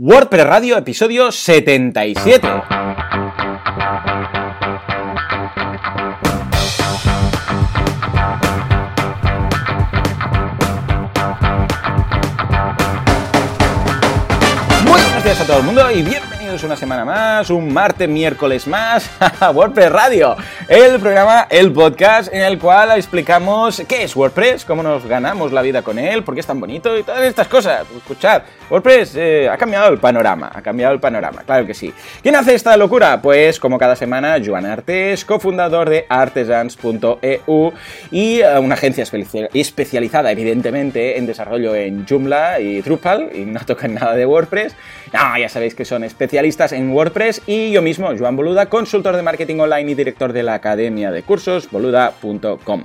WordPress Radio, episodio 77. Muy buenos días a todo el mundo y bienvenidos una semana más, un martes, miércoles más a WordPress Radio, el programa, el podcast en el cual explicamos qué es WordPress, cómo nos ganamos la vida con él, por qué es tan bonito y todas estas cosas. Escuchad, WordPress eh, ha cambiado el panorama, ha cambiado el panorama, claro que sí. ¿Quién hace esta locura? Pues como cada semana, Joan Artes, cofundador de artesans.eu y eh, una agencia especializada evidentemente en desarrollo en Joomla y Drupal y no tocan nada de WordPress. No, ya sabéis que son especialistas en WordPress y yo mismo, Joan Boluda, consultor de marketing online y director de la academia de cursos boluda.com.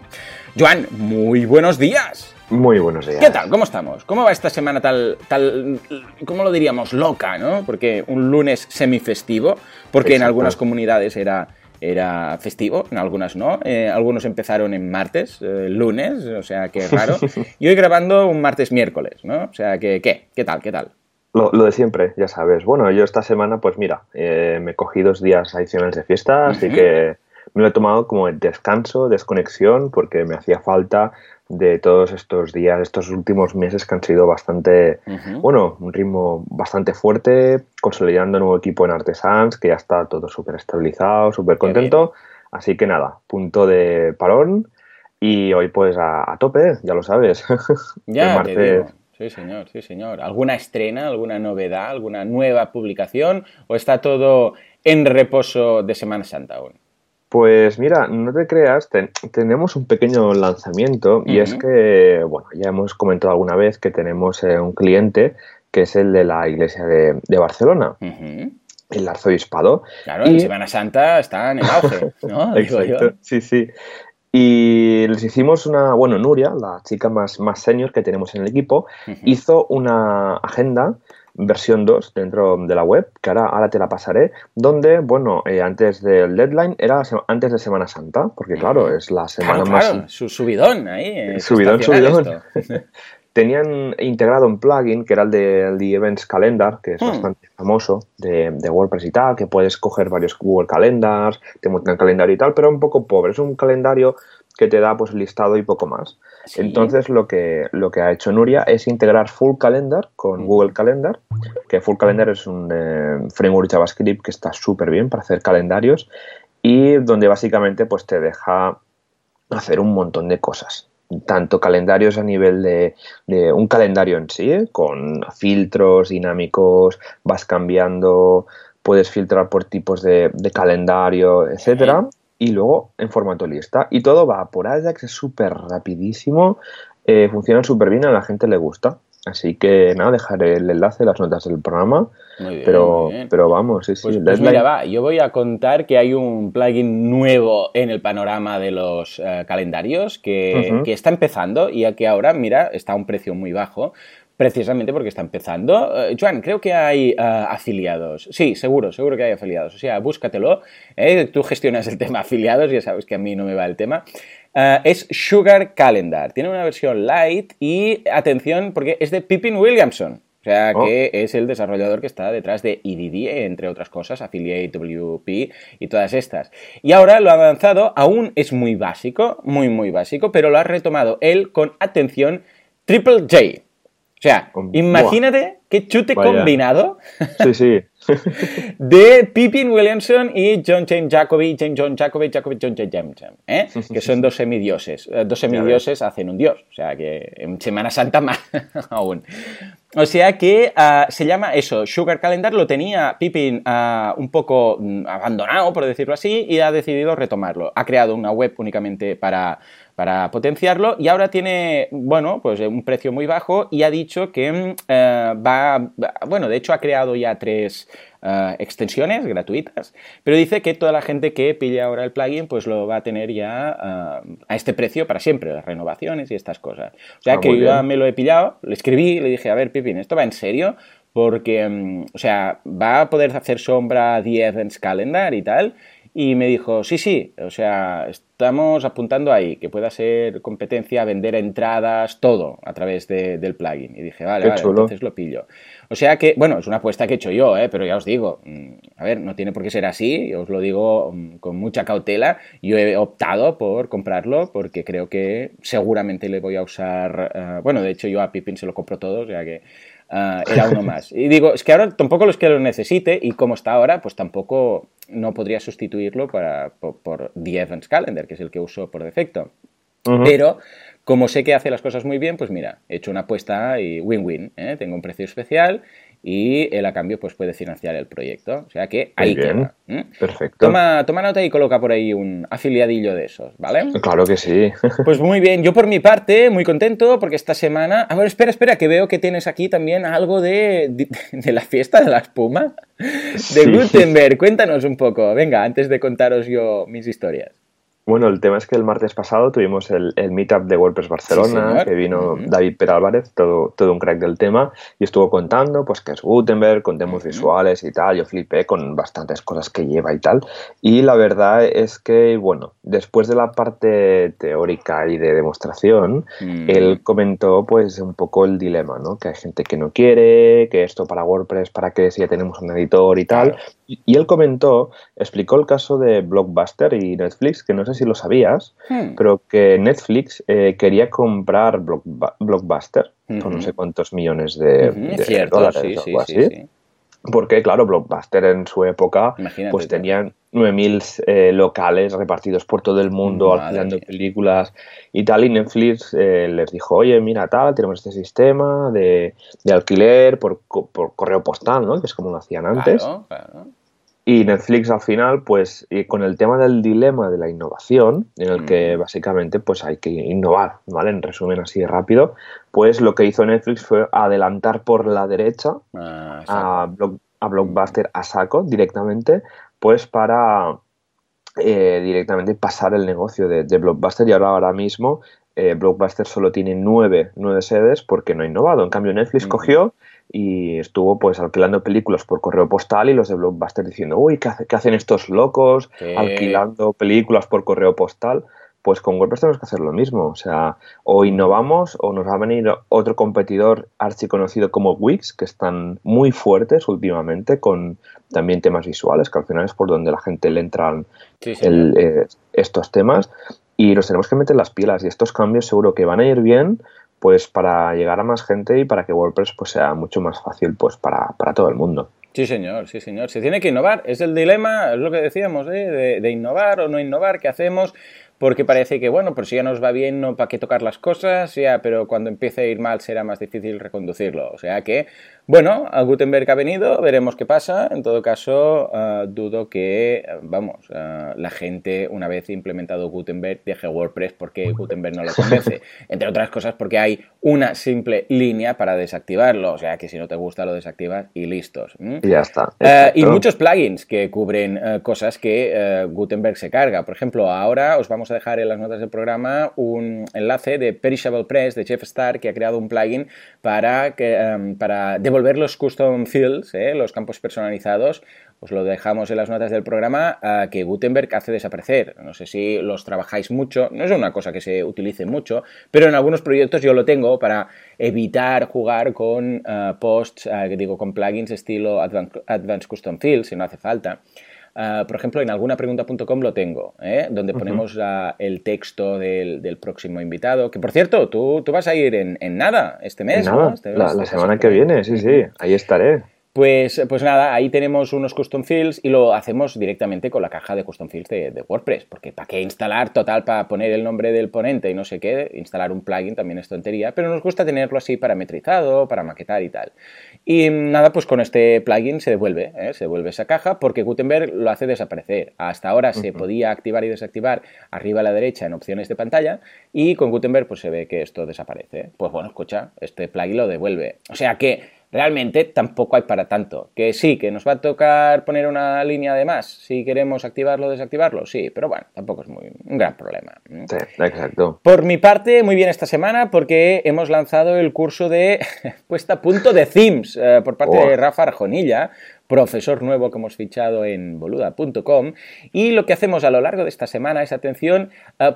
Joan, muy buenos días. Muy buenos días. ¿Qué tal? ¿Cómo estamos? ¿Cómo va esta semana tal, tal, cómo lo diríamos, loca, ¿no? Porque un lunes semifestivo, porque en algunas comunidades era, era festivo, en algunas no. Eh, algunos empezaron en martes, eh, lunes, o sea que raro. y hoy grabando un martes miércoles, ¿no? O sea que, ¿qué? ¿Qué tal? ¿Qué tal? Lo, lo de siempre, ya sabes. Bueno, yo esta semana, pues mira, eh, me cogí dos días adicionales de fiesta, así que me lo he tomado como descanso, desconexión, porque me hacía falta de todos estos días, estos últimos meses que han sido bastante, bueno, un ritmo bastante fuerte, consolidando nuevo equipo en Artesans, que ya está todo súper estabilizado, súper contento. Así que nada, punto de parón. Y hoy pues a, a tope, ya lo sabes. Ya, El te martes- digo. Sí, señor, sí, señor. ¿Alguna estrena, alguna novedad, alguna nueva publicación o está todo en reposo de Semana Santa aún? Pues mira, no te creas, ten- tenemos un pequeño lanzamiento y es que, bueno, ya hemos comentado alguna vez que tenemos eh, un cliente que es el de la iglesia de, de Barcelona, el arzobispado. Claro, en Y- Semana Santa está en el auge, ¿no? Digo yo. Exacto, sí, sí. Y les hicimos una, bueno, Nuria, la chica más, más senior que tenemos en el equipo, hizo una agenda versión 2 dentro de la web, que ahora, ahora te la pasaré, donde, bueno, eh, antes del deadline era antes de Semana Santa, porque claro, es la semana Claro, más... claro, su subidón ahí. eh, Subidón, subidón. Tenían integrado un plugin que era el de, el de Events Calendar, que es Hmm. bastante famoso de, de WordPress y tal, que puedes coger varios Google Calendars, te montan calendario y tal, pero un poco pobre. Es un calendario que te da pues listado y poco más. Sí. Entonces lo que, lo que ha hecho Nuria es integrar Full Calendar con Ujú. Google Calendar, que Full Calendar es un eh, framework JavaScript que está súper bien para hacer calendarios y donde básicamente pues te deja hacer un montón de cosas. Tanto calendarios a nivel de, de un calendario en sí, ¿eh? con filtros dinámicos, vas cambiando, puedes filtrar por tipos de, de calendario, etcétera, y luego en formato lista. Y todo va por Ajax, es súper rapidísimo, eh, funciona súper bien, a la gente le gusta. Así que nada, dejaré el enlace, las notas del programa, Muy bien, pero, muy bien. pero vamos, sí, sí, Pues, pues mira, va, yo voy a contar que hay un plugin nuevo en el panorama de los eh, calendarios que, está empezando y a que ahora, mira, está a un precio muy bajo. Precisamente porque está empezando. Eh, Joan, creo que hay eh, afiliados. Sí, seguro, seguro que hay afiliados. O sea, búscatelo. ¿eh? Tú gestionas el tema afiliados, ya sabes que a mí no me va el tema. Eh, es Sugar Calendar. Tiene una versión light y, atención, porque es de Pippin Williamson. O sea, Oh. que es el desarrollador que está detrás de EDD, entre otras cosas, Affiliate WP y todas estas. Y ahora lo ha avanzado, aún es muy básico, muy, muy básico, pero lo ha retomado él con, atención, Triple J. O sea, imagínate qué chute Vaya. combinado Sí, sí. de Pippin Williamson y John James Jacobi, James John Jacobi, Jacobi John James Jameson, ¿eh? que son dos semidioses. Eh, Dos semidioses hacen un dios, o sea que en Semana Santa más aún. O sea que ah, se llama eso, Sugar Calendar, lo tenía Pippin ah, un poco mm, abandonado, por decirlo así, y ha decidido retomarlo. Ha creado una web únicamente para, para potenciarlo y ahora tiene, bueno, pues un precio muy bajo y ha dicho que mm, eh, va- bueno, de hecho ha creado ya tres eh, extensiones gratuitas, pero dice que toda la gente que pille ahora el plugin pues lo va a tener ya eh, a este precio para siempre, las renovaciones y estas cosas. O sea Ah, que yo ya bien. me lo he pillado, le escribí, le dije, a ver, Pipin, ¿esto va en serio? Porque, mm, o sea, va a poder hacer sombra a The Events Calendar y tal. Y me dijo, sí, sí, o sea, estamos apuntando ahí, que pueda ser competencia, vender entradas, todo a través del plugin. Y dije, vale, vale, entonces lo pillo. O sea que, bueno, es una apuesta que he hecho yo, ¿eh? pero ya os digo, mm, a ver, no tiene por qué ser así, os lo digo mm, con mucha cautela. Yo he optado por comprarlo porque creo que seguramente le voy a usar, eh, bueno, de hecho yo a Pippin se lo compro todo, o sea que eh, era uno más. Y digo, es que ahora tampoco los que lo necesite y como está ahora, pues tampoco no podría sustituirlo para, por, por The Events Calendar, que es el que uso por defecto. Pero como sé que hace las cosas muy bien, pues mira, he hecho una apuesta y win-win. ¿eh? Tengo un precio especial y él a cambio pues puede financiar el proyecto. O sea que ahí queda. Perfecto. Toma, toma nota y coloca por ahí un afiliadillo de esos, ¿vale? Claro que sí. Pues muy bien, yo por mi parte muy contento porque esta semana... A ver, espera, espera, que veo que tienes aquí también algo de, de, la fiesta de la espuma de Gutenberg. Cuéntanos un poco, venga, antes de contaros yo mis historias. Bueno, el tema es que el martes pasado tuvimos el, el meetup de WordPress Barcelona, que vino David Perálvarez, todo, todo un crack del tema, y estuvo contando pues que es Gutenberg, con demos visuales y tal. Yo flipé con bastantes cosas que lleva y tal. Y la verdad es que, bueno, después de la parte teórica y de demostración, él comentó pues un poco el dilema, ¿no? Que hay gente que no quiere, que esto para WordPress, para qué si ya tenemos un editor y tal. Y, él comentó, explicó el caso de Blockbuster y Netflix, que no sé si lo sabías, hmm. pero que Netflix eh, quería comprar Blockbuster por no sé cuántos millones de, dólares o algo así. Porque, claro, Blockbuster en su época pues tenían 9.000 eh, locales repartidos por todo el mundo, alquilando películas y tal. Y Netflix eh, les dijo, oye, mira, tal, tenemos este sistema de, alquiler por, por, correo postal, ¿no? Que es como lo hacían antes. claro. Y Netflix al final, pues con el tema del dilema de la innovación, en el que mm. básicamente pues hay que innovar, ¿vale? En resumen así rápido, pues lo que hizo Netflix fue adelantar por la derecha ah, a, Blockbuster a saco directamente, pues para eh, directamente pasar el negocio de, Blockbuster y ahora, ahora mismo eh, Blockbuster solo tiene nueve, nueve sedes porque no ha innovado. En cambio Netflix mm. cogió y estuvo pues alquilando películas por correo postal y los de Blockbuster diciendo, uy, ¿qué, hacen estos locos alquilando películas por correo postal? Pues con WordPress tenemos que hacer lo mismo, o sea, o innovamos o nos va a venir otro competidor archiconocido como Wix, que están muy fuertes últimamente con también temas visuales, que al final es por donde la gente le entran eh, estos temas y nos tenemos que meter las pilas y estos cambios seguro que van a ir bien pues para llegar a más gente y para que WordPress pues sea mucho más fácil pues para, para todo el mundo. Sí, señor, sí, señor. Se tiene que innovar. Es el dilema, es lo que decíamos, ¿eh? de, innovar o no innovar, ¿qué hacemos? porque parece que, bueno, pues si ya nos va bien, no para qué tocar las cosas, ya, pero cuando empiece a ir mal será más difícil reconducirlo. O sea que, bueno, a Gutenberg ha venido, veremos qué pasa. En todo caso, eh, dudo que, vamos, eh, la gente, una vez implementado Gutenberg, deje WordPress porque Gutenberg no lo convence. Entre otras cosas porque hay una simple línea para desactivarlo. O sea que si no te gusta, lo desactivas y listos. Y ya está. Eh, y muchos plugins que cubren cosas que Gutenberg se carga. Por ejemplo, ahora os vamos a dejar en las notas del programa un enlace de Perishable Press de Jeff Star que ha creado un plugin para, que, em, para devolver los custom fields, eh, los campos personalizados. Os lo dejamos en las notas del programa que Gutenberg hace desaparecer. No sé si los trabajáis mucho, no es una cosa que se utilice mucho, pero en algunos proyectos yo lo tengo para evitar jugar con eh, posts, eh, digo, con plugins estilo Advanced Custom Fields, si no hace falta. Ah, por ejemplo, en algunapregunta.com lo tengo, ¿eh? donde ponemos el texto del, próximo invitado. Que por cierto, tú, tú vas a ir en, nada este mes. ¿no? Este la, la semana que viene, sí, sí, ahí estaré. Pues, pues nada, ahí tenemos unos custom fields y lo hacemos directamente con la caja de custom fields de, WordPress, porque ¿para qué instalar total para poner el nombre del ponente y no sé qué? Instalar un plugin también es tontería, pero nos gusta tenerlo así parametrizado, para maquetar y tal. Y nada, pues con este plugin se devuelve, ¿eh? se devuelve esa caja porque Gutenberg lo hace desaparecer. Hasta ahora se podía activar y desactivar arriba a la derecha en opciones de pantalla y con Gutenberg pues se ve que esto desaparece. Pues bueno, escucha, este plugin lo devuelve. O sea que realmente tampoco hay para tanto. Que sí, que nos va a tocar poner una línea de más si queremos activarlo o desactivarlo, sí, pero bueno, tampoco es muy un gran problema. Sí, exacto. Por mi parte, muy bien esta semana porque hemos lanzado el curso de puesta a punto de themes eh, por parte de Rafa Arjonilla, profesor nuevo que hemos fichado en boluda.com. Y lo que hacemos a lo largo de esta semana es, atención,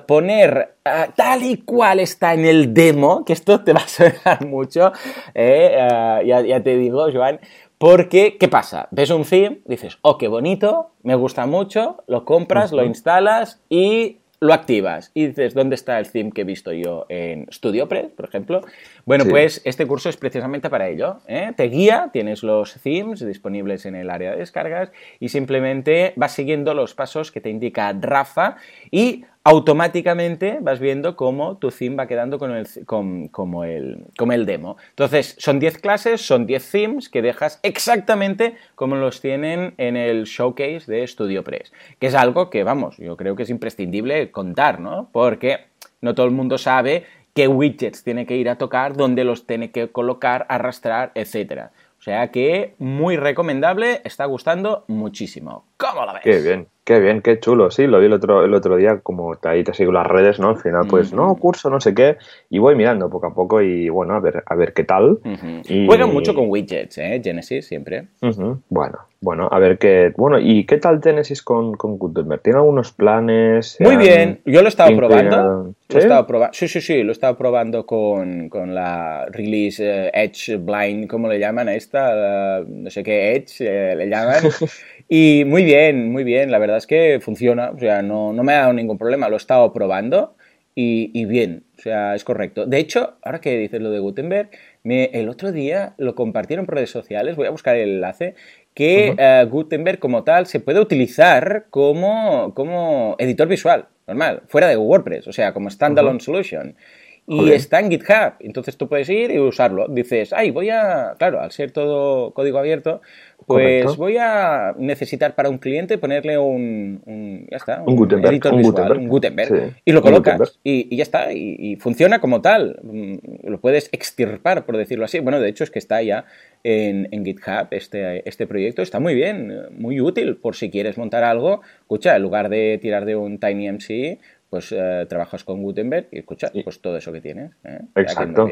poner tal y cual está en el demo, que esto te va a sonar mucho, ya, ya te digo, Joan, porque, ¿qué pasa? Ves un theme, dices, oh, qué bonito, me gusta mucho, lo compras, lo instalas y lo activas y dices, ¿dónde está el theme que he visto yo en StudioPress, por ejemplo? Bueno, pues este curso es precisamente para ello. ¿eh? Te guía, tienes los themes disponibles en el área de descargas y simplemente vas siguiendo los pasos que te indica Rafa y automáticamente vas viendo cómo tu theme va quedando con el, como, el, como el demo. Entonces, son 10 clases, son 10 themes que dejas exactamente como los tienen en el showcase de StudioPress, que es algo que, vamos, yo creo que es imprescindible contar, ¿no? Porque no todo el mundo sabe qué widgets tiene que ir a tocar, dónde los tiene que colocar, arrastrar, etcétera. O sea que muy recomendable, está gustando muchísimo. ¿Cómo lo ves? Qué bien. Qué bien, qué chulo. Sí, lo vi el otro, el otro día, como ahí te sigo las redes, ¿no? Al final, pues, no, curso, no sé qué, y voy mirando poco a poco y bueno, a ver, a ver qué tal. mucho con widgets, ¿eh? Genesis siempre. Bueno, bueno, a ver qué. Bueno, ¿y qué tal Genesis con, con Gutenberg? ¿Tiene algunos planes? Muy bien, yo lo he estado probando. ¿Sí? sí, sí, sí, lo he estado probando con, la release eh, Edge Blind, ¿cómo le llaman a esta? no sé qué Edge eh, le llaman. Y muy bien, muy bien, la verdad es que funciona, o sea, no, no me ha dado ningún problema, lo he estado probando y, bien, o sea, es correcto. De hecho, ahora que dices lo de Gutenberg, me, el otro día lo compartieron por redes sociales, voy a buscar el enlace, que eh, Gutenberg como tal se puede utilizar como, como editor visual, normal, fuera de WordPress, o sea, como standalone solution. Y está en GitHub, entonces tú puedes ir y usarlo. Dices, ay, voy a, claro, al ser todo código abierto, pues voy a necesitar para un cliente ponerle un, ya está, un, Gutenberg, editor visual, un Gutenberg, y lo colocas y, ya está, y, funciona como tal. Mm, lo puedes extirpar, por decirlo así. Bueno, de hecho es que está ya en, GitHub este, este proyecto, está muy bien, muy útil por si quieres montar algo. Escucha, en lugar de tirar de un TinyMC, pues eh, trabajas con Gutenberg y escucha, pues todo eso que tienes. ¿eh? Exacto,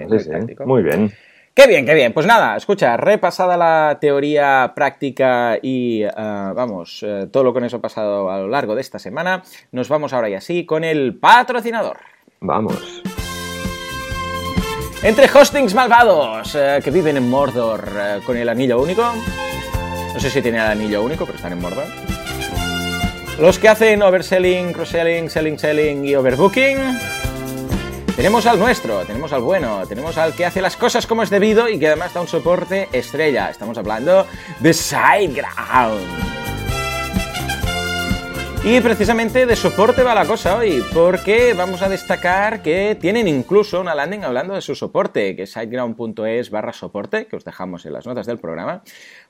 muy bien. Qué bien, qué bien. Pues nada, escucha, repasada la teoría práctica y, eh, vamos, eh, todo lo que nos ha pasado a lo largo de esta semana, nos vamos ahora y así con el patrocinador. Vamos. Entre hostings malvados que viven en Mordor con el anillo único. No sé si tienen el anillo único, pero están en Mordor. Los que hacen overselling, cross-selling, selling, selling y overbooking tenemos al nuestro, tenemos al bueno, tenemos al que hace las cosas como es debido y que además da un soporte estrella. Estamos hablando de SideGround. Y precisamente de soporte va la cosa hoy, porque vamos a destacar que tienen incluso una landing hablando de su soporte, que es siteground.es barra soporte, que os dejamos en las notas del programa,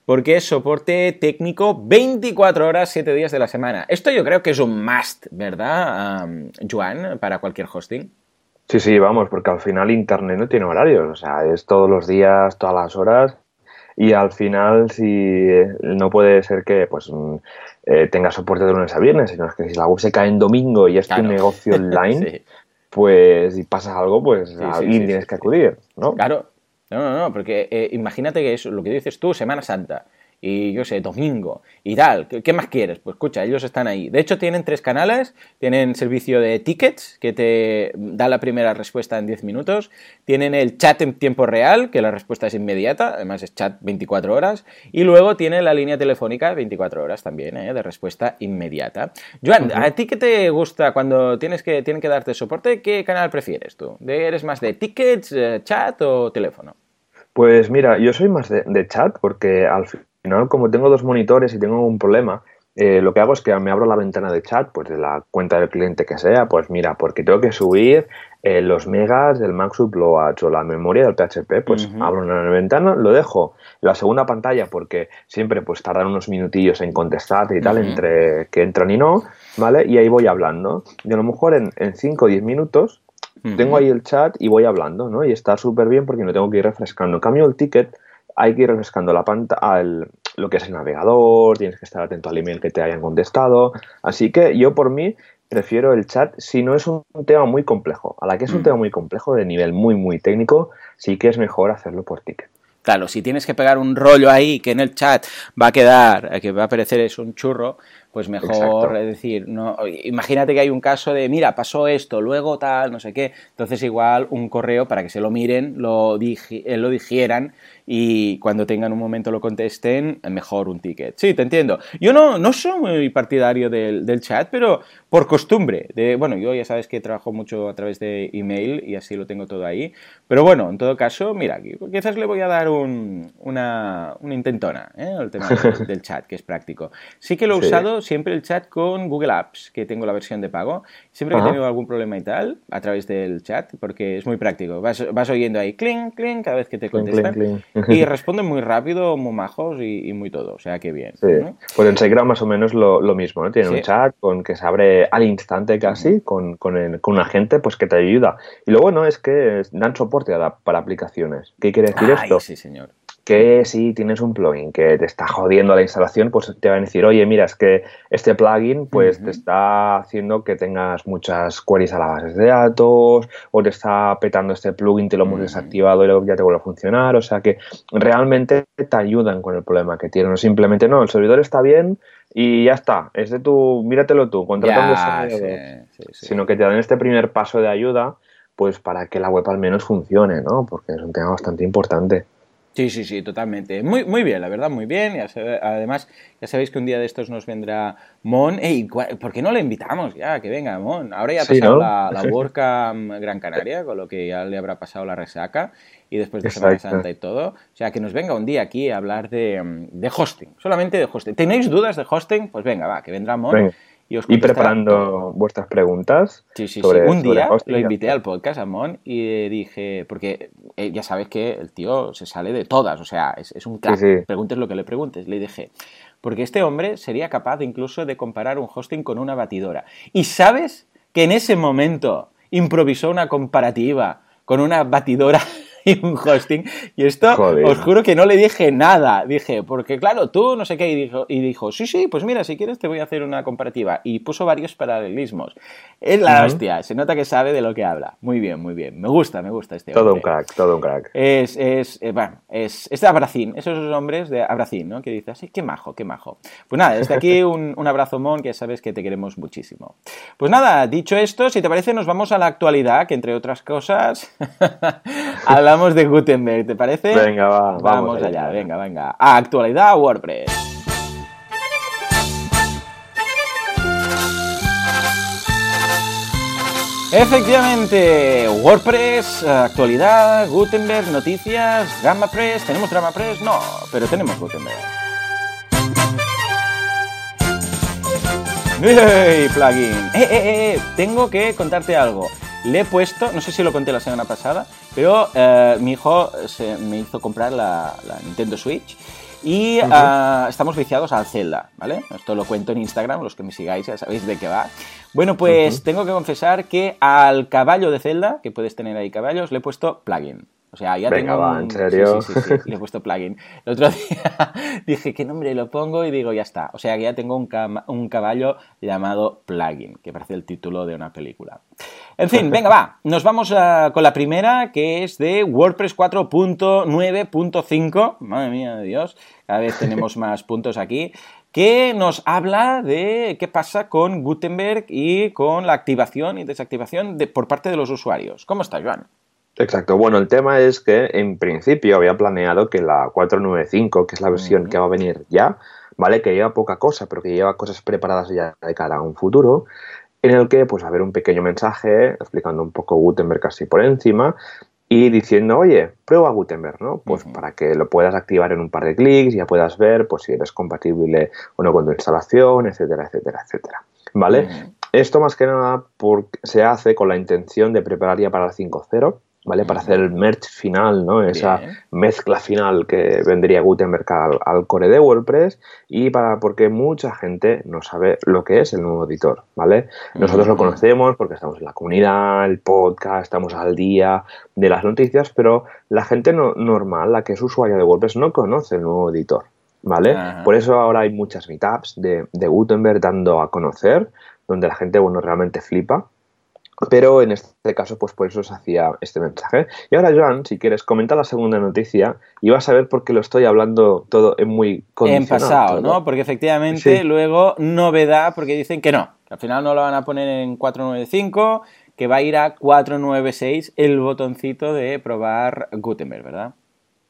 porque es soporte técnico 24 horas, 7 días de la semana. Esto yo creo que es un must, ¿verdad, Juan, para cualquier hosting? Sí, sí, vamos, porque al final Internet no tiene horarios, o sea, es todos los días, todas las horas, y al final si no puede ser que pues eh, tenga soporte de lunes a viernes, sino que si la web se cae en domingo y es tu negocio online, pues si pasa algo, pues a alguien tienes que acudir, ¿no? Claro, no, no, no, porque eh, imagínate que es lo que dices tú, Semana Santa y yo sé, domingo y tal. ¿Qué, más quieres? Pues escucha, ellos están ahí. De hecho, tienen tres canales. Tienen servicio de tickets, que te da la primera respuesta en 10 minutos. Tienen el chat en tiempo real, que la respuesta es inmediata, además es chat 24 horas. Y luego tiene la línea telefónica 24 horas también, ¿eh? de respuesta inmediata. Joan, ¿a ti qué te gusta cuando tienes que, tienen que darte soporte? ¿Qué canal prefieres tú? ¿Eres más de tickets, eh, chat o teléfono? Pues mira, yo soy más de, de chat porque al fin final, como tengo dos monitores y tengo un problema, eh, lo que hago es que me abro la ventana de chat, pues de la cuenta del cliente que sea, pues mira, porque tengo que subir eh, los megas del Max Upload o la memoria del PHP, pues abro una ventana, lo dejo la segunda pantalla porque siempre pues tardan unos minutillos en contestar y tal, entre que entran y no, ¿vale? Y ahí voy hablando. Y a lo mejor en 5 o 10 minutos tengo ahí el chat y voy hablando, ¿no? Y está súper bien porque no tengo que ir refrescando. En cambio, el ticket hay que ir refrescando la pantalla, lo que es el navegador, tienes que estar atento al email que te hayan contestado. Así que yo por mí prefiero el chat si no es un tema muy complejo. A la que es un mm. tema muy complejo, de nivel muy, muy técnico, sí que es mejor hacerlo por ticket. Claro, si tienes que pegar un rollo ahí que en el chat va a quedar, que va a aparecer es un churro, pues mejor es decir, no, imagínate que hay un caso de, mira, pasó esto, luego tal, no sé qué, entonces igual un correo para que se lo miren, lo, eh, lo digieran y cuando tengan un momento lo contesten, mejor un ticket. Sí, te entiendo. Yo no, no soy muy partidario del, del chat, pero por costumbre. De, bueno, yo ya sabes que trabajo mucho a través de email y así lo tengo todo ahí. Pero bueno, en todo caso, mira, quizás le voy a dar un, una, una intentona ¿eh? el tema del, chat, que es práctico. Sí que lo he usado siempre el chat con Google Apps, que tengo la versión de pago. Siempre que he tenido algún problema y tal, a través del chat, porque es muy práctico. Vas, vas oyendo ahí, clink, clink, cada vez que te contestan. y responden muy rápido, muy majos y, muy todo. O sea, que bien. Sí. Pues en SiteGround más o menos lo, lo mismo, ¿no? Tiene un chat con que se abre al instante casi, con, con, el, con un agente pues que te ayuda. Y lo bueno es que dan soporte para aplicaciones. ¿Qué quiere decir esto? Sí, señor que si tienes un plugin que te está jodiendo la instalación, pues te van a decir, oye, mira, es que este plugin pues te está haciendo que tengas muchas queries a la base de datos, o te está petando este plugin, te lo hemos desactivado y luego ya te vuelve a funcionar. O sea que realmente te ayudan con el problema que tienen. No simplemente, no, el servidor está bien y ya está. Es de tu, míratelo tú, contratando sino que te dan este primer paso de ayuda pues para que la web al menos funcione, ¿no? Porque es un tema bastante importante. Sí, sí, sí, totalmente. Muy, muy bien, la verdad, muy bien. además, ya sabéis que un día de estos nos vendrá Mon. Ey, ¿por qué no le invitamos ya? Que venga, Mon. Ahora ya ha pasado la, la Gran Canaria, con lo que ya le habrá pasado la resaca y después de Semana Santa y todo. O sea, que nos venga un día aquí a hablar de, de hosting, solamente de hosting. ¿Tenéis dudas de hosting? Pues venga, va, que vendrá Mon. Y, preparando vuestras preguntas. Sí, sí, sí. Un día lo invité al podcast, a Mon, y dije, porque eh, ya sabes que el tío se sale de todas, o sea, es, un crack. Preguntes lo que le preguntes. Le dije, porque este hombre sería capaz incluso de comparar un hosting con una batidora. Y sabes que en ese momento improvisó una comparativa con una batidora y un hosting. Y esto os juro que no le dije nada. Dije, porque claro, tú no sé qué. Y dijo, y dijo, sí, sí, pues mira, si quieres te voy a hacer una comparativa. Y puso varios paralelismos. Es la hostia, se nota que sabe de lo que habla. Muy bien, muy bien. Me gusta, me gusta este todo un crack, todo un crack. Es, es, eh, bueno, es, es de Abracín, esos hombres de Abracín, ¿no? Que dice así, qué majo, qué majo. Pues nada, desde aquí un, un abrazo, Mon, que sabes que te queremos muchísimo. Pues nada, dicho esto, si te parece, nos vamos a la actualidad, que entre otras cosas, hablamos de Gutenberg, ¿te parece? Venga, va. Vamos, allá, venga, venga. Actualidad WordPress. Efectivamente, WordPress, actualidad, Gutenberg, noticias, GammaPress. ¿Tenemos GammaPress? No, pero tenemos Gutenberg. ¡Hey, plugin! Eh, eh, eh! Tengo que contarte algo le he puesto, no sé si lo conté la semana pasada, pero eh, mi hijo se, me hizo comprar la, Nintendo Switch y ah, estamos viciados al Zelda, ¿vale? Esto lo cuento en Instagram, los que me sigáis ya sabéis de qué va. Bueno, pues tengo que confesar que al caballo de Zelda, que puedes tener ahí caballos, le he puesto plugin. O sea, ya Venga, tengo. Va, ¿en serio? Sí, sí, sí, le he puesto plugin. El otro día dije, ¿qué nombre lo pongo? Y digo, ya está. O sea, que ya tengo un, un caballo llamado plugin, que parece el título de una película. En fin, venga, va. Nos vamos con la primera, que es de WordPress 4.9.5. Madre mía de Dios, cada vez tenemos más puntos aquí. Que nos habla de qué pasa con Gutenberg y con la activación y desactivación de, por parte de los usuarios. ¿Cómo está, Joan? Exacto. Bueno, el tema es que en principio había planeado que la 495, que es la versión que va a venir ya, ¿vale? Que lleva poca cosa, pero que lleva cosas preparadas ya de cara a un futuro, en el que pues haber un pequeño mensaje explicando un poco Gutenberg así por encima y diciendo, oye, prueba Gutenberg, ¿no? Pues para que lo puedas activar en un par de clics y ya puedas ver pues si eres compatible o no con tu instalación, etcétera, etcétera, etcétera. ¿Vale? Esto más que nada porque se hace con la intención de preparar ya para el 5.0 ¿vale? Para hacer el merge final, ¿no? Esa mezcla final que vendría Gutenberg al, core de WordPress y para porque mucha gente no sabe lo que es el nuevo editor, ¿vale? Nosotros lo conocemos porque estamos en la comunidad, el podcast, estamos al día de las noticias, pero la gente no, normal, la que es usuaria de WordPress, no conoce el nuevo editor, ¿vale? Por eso ahora hay muchas meetups de, de Gutenberg dando a conocer, donde la gente, bueno, realmente flipa pero en este caso, pues por eso se hacía este mensaje. Y ahora, Joan, si quieres, comenta la segunda noticia y vas a ver por qué lo estoy hablando todo en muy En pasado, ¿no? Porque efectivamente luego novedad, porque dicen que no, que al final no lo van a poner en 495, que va a ir a 496 el botoncito de probar Gutenberg, ¿verdad?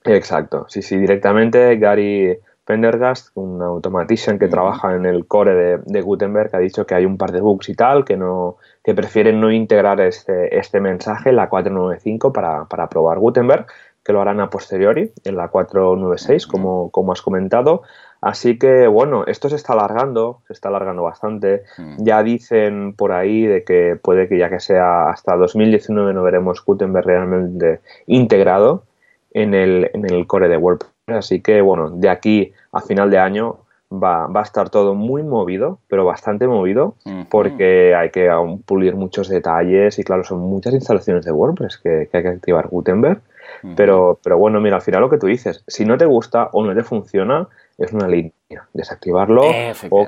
Exacto, sí, sí, directamente Gary Pendergast, un automatician que trabaja en el core de, Gutenberg, ha dicho que hay un par de bugs y tal, que no que prefieren no integrar este, este mensaje en la 495 para, para probar Gutenberg, que lo harán a posteriori en la 496, como, como has comentado. Así que bueno, esto se está alargando, se está alargando bastante. Ya dicen por ahí de que puede que ya que sea hasta 2019 no veremos Gutenberg realmente integrado en el, en el core de WordPress. Así que bueno, de aquí a final de año va, va a estar todo muy movido, pero bastante movido, porque hay que pulir muchos detalles y claro, son muchas instalaciones de WordPress que, hay que activar Gutenberg. pero, pero bueno, mira, al final lo que tú dices, si no te gusta o no te funciona, es una línea. Desactivarlo o,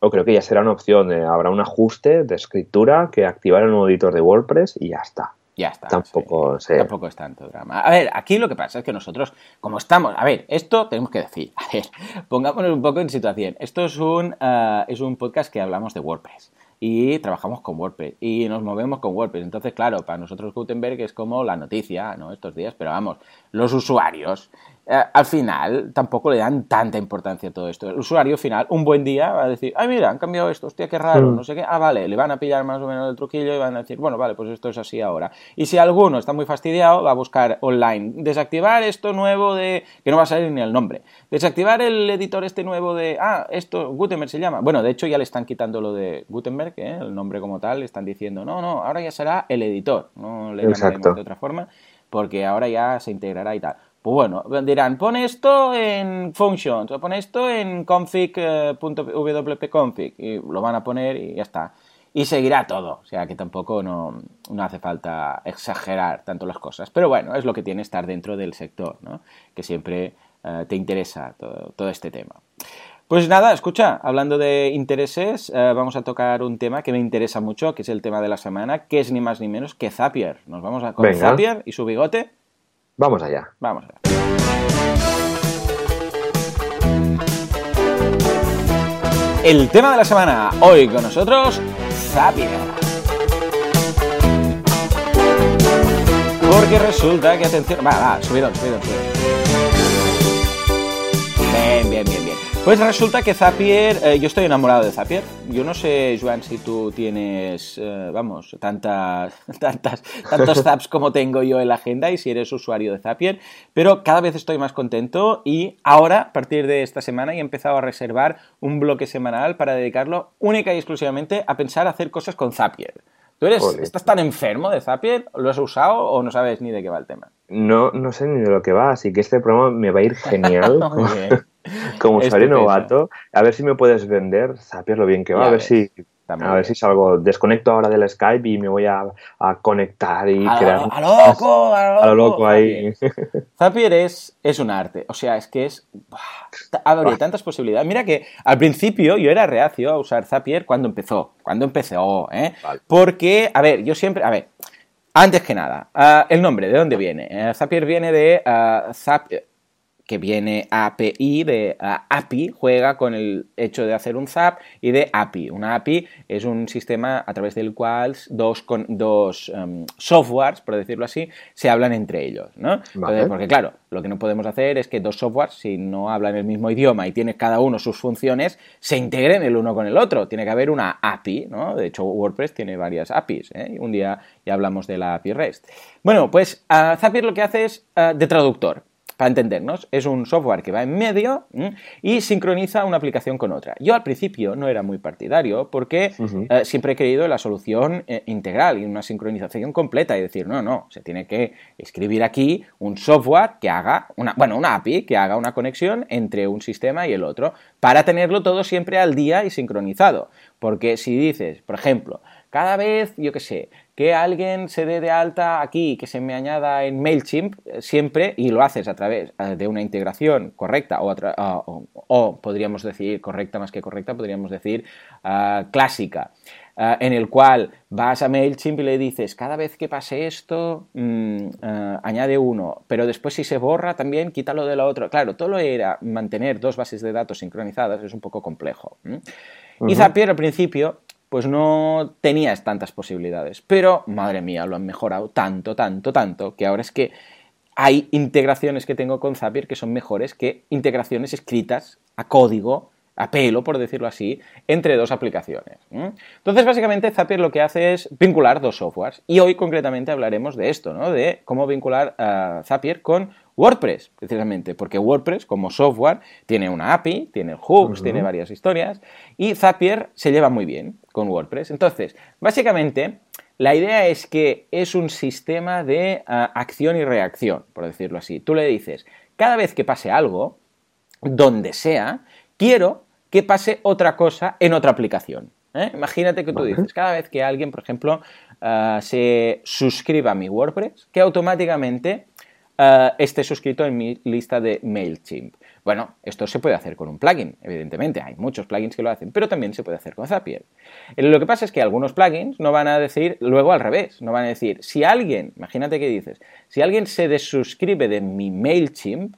o, creo que ya será una opción. habrá un ajuste de escritura que activar en un editor de WordPress y ya está. Ya está. Tampoco, Tampoco es tanto drama. A ver, aquí lo que pasa es que nosotros, como estamos. A ver, esto tenemos que decir. A ver, pongámonos un poco en situación. Esto es un, eh, es un podcast que hablamos de WordPress y trabajamos con WordPress y nos movemos con WordPress. Entonces, claro, para nosotros Gutenberg es como la noticia, ¿no? Estos días, pero vamos, los usuarios eh, al final tampoco le dan tanta importancia a todo esto. El usuario final, un buen día, va a decir, ay, mira, han cambiado esto, hostia, qué raro, no sé qué. Ah, vale, le van a pillar más o menos el truquillo y van a decir, bueno, vale, pues esto es así ahora. Y si alguno está muy fastidiado, va a buscar online, desactivar esto nuevo de, que no va a salir ni el nombre, desactivar el editor este nuevo de, ah, esto, Gutenberg se llama. Bueno, de hecho ya le están quitando lo de Gutenberg, ¿eh? el nombre como tal, están diciendo, no, no, ahora ya será el editor, no le llamaremos de otra forma, porque ahora ya se integrará y tal. Pues bueno, dirán, pon esto en functions o pon esto en config.wp-config y lo van a poner y ya está. Y seguirá todo, o sea que tampoco no, hace falta exagerar tanto las cosas. Pero bueno, es lo que tiene estar dentro del sector, ¿no? Que siempre eh, te interesa todo, este tema. Pues nada, escucha, hablando de intereses, eh, vamos a tocar un tema que me interesa mucho, que es el tema de la semana, que es ni más ni menos que Zapier. Nos vamos a con Zapier y su bigote. Vamos allá. Vamos allá. El tema de la semana, hoy con nosotros, Zapier. Porque resulta que, atención, va, va, subidón, subidón, subidón. Pues resulta que Zapier, eh, yo estoy enamorado de Zapier. Yo no sé, Joan, si tú tienes, eh, vamos, tantas, tantas, tantos zaps como tengo yo en la agenda y si eres usuario de Zapier, pero cada vez estoy más contento y ahora, a partir de esta semana, he empezado a reservar un bloque semanal para dedicarlo única y exclusivamente a pensar hacer cosas con Zapier. ¿Tú eres, estás tan enfermo de Zapier? ¿Lo has usado o no sabes ni de qué va el tema? No, no sé ni de lo que va, así que este programa me va a ir genial. como usuario novato, a ver si me puedes vender, Zapier lo bien que va, a ver si a ver si salgo, desconecto ahora del Skype y me voy a, conectar y crear. ¡A loco! ¡A lo loco! ahí! Zapier es, es un arte, o sea, es que es. Abre tantas posibilidades. Mira que al principio yo era reacio a usar Zapier cuando empezó, cuando empezó, ¿eh? Porque, a ver, yo siempre. A ver, antes que nada, ah, el nombre, ¿de dónde viene? Eh, Zapier viene de uh, que viene API de API, juega con el hecho de hacer un ZAP y de API. Una API es un sistema a través del cual dos, con, dos em, softwares, por decirlo así, se hablan entre ellos. ¿no? porque claro, lo que no podemos hacer es que dos softwares, si no hablan el mismo idioma y tienen cada uno sus funciones, se integren el uno con el otro. Tiene que haber una API, ¿no? De hecho, WordPress tiene varias APIs. ¿eh? Un día ya hablamos de la API REST. Bueno, pues uh, Zapier lo que hace es ah, de traductor para entendernos, es un software que va en medio y sincroniza una aplicación con otra. Yo al principio no era muy partidario porque eh, siempre he creído en la solución eh, integral y una sincronización completa y decir, no, no, se tiene que escribir aquí un software que haga, una, bueno, una API que haga una conexión entre un sistema y el otro para tenerlo todo siempre al día y sincronizado. Porque si dices, por ejemplo, cada vez, yo qué sé, que alguien se dé de alta aquí, que se me añada en MailChimp eh, siempre, y lo haces a través eh, de una integración correcta, o, o, podríamos decir correcta más que correcta, podríamos decir ah, clásica. Ah, en el cual vas a MailChimp y le dices, cada vez que pase esto, mm, ah, añade uno, pero después si se borra también, quítalo de la otra. Claro, todo lo era mantener dos bases de datos sincronizadas es un poco complejo. Y Zapier al principio pues no tenías tantas posibilidades. Pero, madre mía, lo han mejorado tanto, tanto, tanto, que ahora es que hay integraciones que tengo con Zapier que son mejores que integraciones escritas a código, a pelo, por decirlo así, entre dos aplicaciones. Entonces, básicamente, Zapier lo que hace es vincular dos softwares. Y hoy, concretamente, hablaremos de esto, ¿no? De cómo vincular a Zapier con WordPress, precisamente, porque WordPress como software tiene una API, tiene hooks, tiene varias historias y Zapier se lleva muy bien con WordPress. Entonces, básicamente, la idea es que es un sistema de ah, acción y reacción, por decirlo así. Tú le dices, cada vez que pase algo, donde sea, quiero que pase otra cosa en otra aplicación. ¿eh? Imagínate que tú dices, cada vez que alguien, por ejemplo, ah, se suscriba a mi WordPress, que automáticamente eh, esté suscrito en mi lista de MailChimp. Bueno, esto se puede hacer con un plugin, evidentemente, hay muchos plugins que lo hacen, pero también se puede hacer con Zapier. Eh, lo que pasa es que algunos plugins no van a decir luego al revés, no van a decir, si alguien, imagínate que dices, si alguien se desuscribe de mi MailChimp,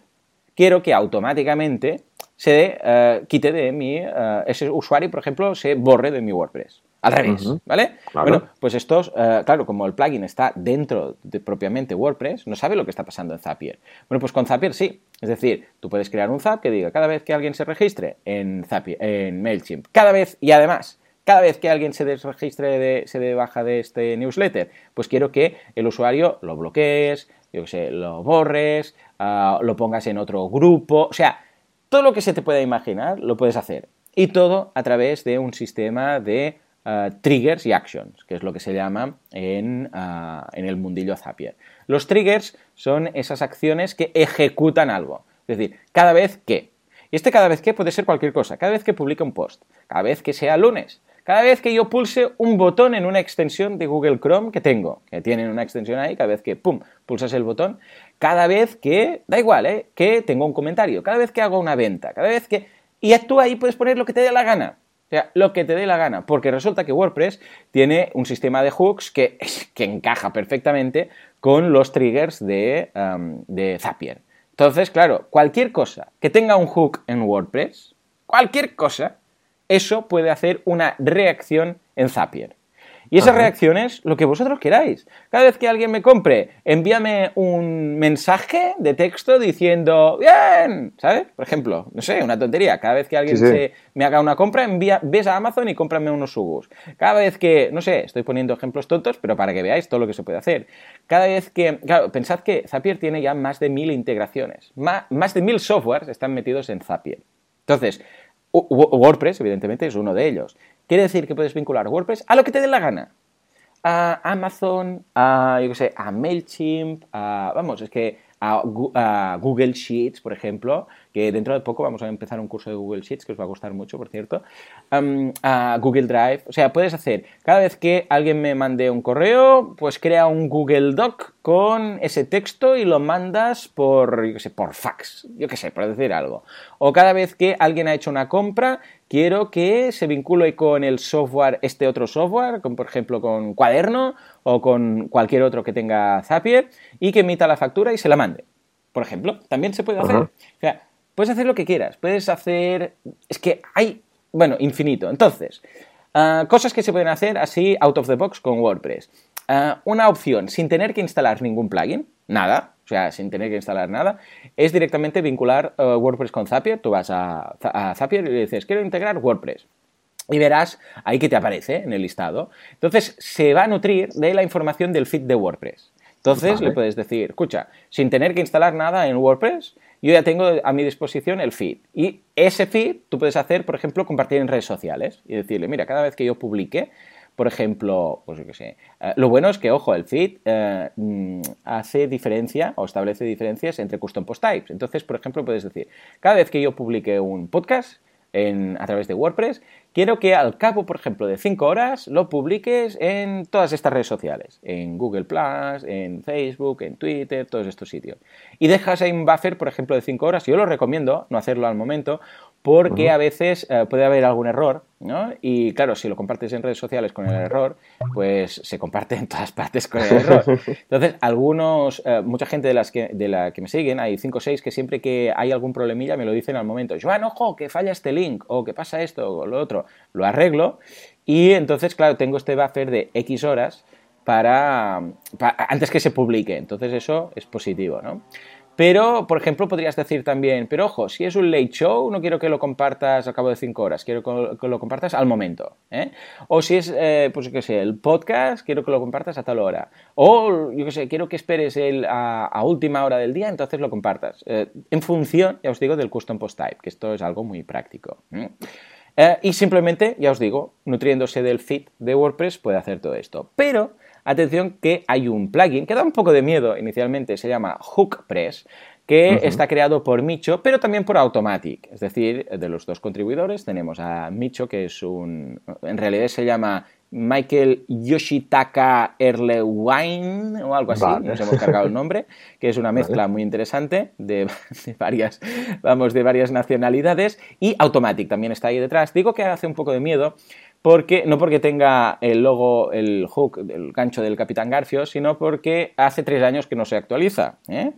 quiero que automáticamente se eh, quite de mi, ese usuario, por ejemplo, se borre de mi WordPress. Al revés, ¿vale? Bueno, pues estos, eh, claro, como el plugin está dentro de propiamente WordPress, no sabe lo que está pasando en Zapier. Bueno, pues con Zapier sí. Es decir, tú puedes crear un Zap que diga cada vez que alguien se registre en Zapier, en MailChimp, cada vez y además cada vez que alguien se desregistre, de, se de baja de este newsletter, pues quiero que el usuario lo bloquees, yo que sé, lo borres, ah, lo pongas en otro grupo, o sea, todo lo que se te pueda imaginar lo puedes hacer. Y todo a través de un sistema de eh, triggers y actions, que es lo que se llama en, eh, en, el mundillo Zapier. Los triggers son esas acciones que ejecutan algo. Es decir, cada vez que. Y este cada vez que puede ser cualquier cosa. Cada vez que publique un post. Cada vez que sea lunes. Cada vez que yo pulse un botón en una extensión de Google Chrome que tengo, que tienen una extensión ahí, cada vez que, pum, pulsas el botón, cada vez que, da igual, ¿eh? que tengo un comentario, cada vez que hago una venta, cada vez que... Y tú ahí puedes poner lo que te dé la gana. O sea, lo que te dé la gana, porque resulta que WordPress tiene un sistema de hooks que, que encaja perfectamente con los triggers de, de Zapier. Entonces, claro, cualquier cosa que tenga un hook en WordPress, cualquier cosa, eso puede hacer una reacción en Zapier. Y esas reacciones, lo que vosotros queráis. Cada vez que alguien me compre, envíame un mensaje de texto diciendo, bien, ¿sabes? Por ejemplo, no sé, una tontería. Cada vez que alguien Se, me haga una compra, envía, ves a Amazon y cómprame unos subus. Cada vez que, no sé, estoy poniendo ejemplos tontos, pero para que veáis todo lo que se puede hacer. Cada vez que, claro, pensad que Zapier tiene ya más de mil integraciones. Más, más de mil softwares están metidos en Zapier. Entonces, WordPress, evidentemente, es uno de ellos. Quiere decir que puedes vincular WordPress a lo que te dé la gana. A Amazon, a, yo qué sé, a MailChimp, a, vamos, es que a, Google Sheets, por ejemplo, que dentro de poco vamos a empezar un curso de Google Sheets que os va a gustar mucho, por cierto, a Google Drive. O sea, puedes hacer, cada vez que alguien me mande un correo, pues crea un Google Doc con ese texto y lo mandas por, yo qué sé, por fax, yo qué sé, por decir algo. O cada vez que alguien ha hecho una compra, quiero que se vincule con el software, este otro software, con, por ejemplo con Cuaderno o con cualquier otro que tenga Zapier, y que emita la factura y se la mande. Por ejemplo, también se puede hacer. O sea, puedes hacer lo que quieras. Puedes hacer. Es que hay. Bueno, infinito. Entonces, ah, cosas que se pueden hacer así out of the box con WordPress. Ah, una opción sin tener que instalar ningún plugin, nada, o sea, sin tener que instalar nada, es directamente vincular ah, WordPress con Zapier. Tú vas a, Zapier y le dices, quiero integrar WordPress. Y verás ahí que te aparece en el listado. Entonces, se va a nutrir de la información del feed de WordPress. Entonces, le puedes decir, escucha, sin tener que instalar nada en WordPress, yo ya tengo a mi disposición el feed. Y ese feed tú puedes hacer, por ejemplo, compartir en redes sociales y decirle, mira, cada vez que yo publique, por ejemplo, pues yo sé. Eh, lo bueno es que, ojo, el feed eh, mm, hace diferencia o establece diferencias entre custom post types. Entonces, por ejemplo, puedes decir, cada vez que yo publique un podcast, en, a través de WordPress, quiero que al cabo, por ejemplo, de 5 horas lo publiques en todas estas redes sociales, en Google Plus, en Facebook, en Twitter, todos estos sitios. Y dejas ahí un buffer, por ejemplo, de 5 horas. Yo lo recomiendo, no hacerlo al momento, porque a veces eh, puede haber algún error, ¿no? Y claro, si lo compartes en redes sociales con el error, pues se comparte en todas partes con el error. Entonces, algunos, eh, mucha gente de, las que, de la que me siguen, hay 5 o 6 que siempre que hay algún problemilla me lo dicen al momento. Joan, ojo, que falla este link, o que pasa esto, o lo otro. Lo arreglo y entonces, claro, tengo este buffer de X horas para, para antes que se publique. Entonces, eso es positivo, ¿no? Pero, por ejemplo, podrías decir también, pero ojo, si es un late show, no quiero que lo compartas al cabo de cinco horas, quiero que lo compartas al momento. ¿eh? O si es, eh, pues qué sé, el podcast, quiero que lo compartas a tal hora. O, yo qué sé, quiero que esperes el, a, última hora del día, entonces lo compartas. Eh, en función, ya os digo, del custom post type, que esto es algo muy práctico. y simplemente, ya os digo, nutriéndose del feed de WordPress puede hacer todo esto. Pero Atención que hay un plugin que da un poco de miedo inicialmente, se llama HookPress, que está creado por Micho, pero también por Automatic. Es decir, de los dos contribuidores tenemos a Micho, que es un... en realidad se llama Michael Yoshitaka Erlewine o algo así, nos hemos cargado el nombre, que es una mezcla muy interesante de, varias, vamos, de varias nacionalidades y Automatic también está ahí detrás. Digo que hace un poco de miedo porque, no porque tenga el logo, el hook, el gancho del Capitán Garfio, sino porque hace tres años que no se actualiza. ¿eh?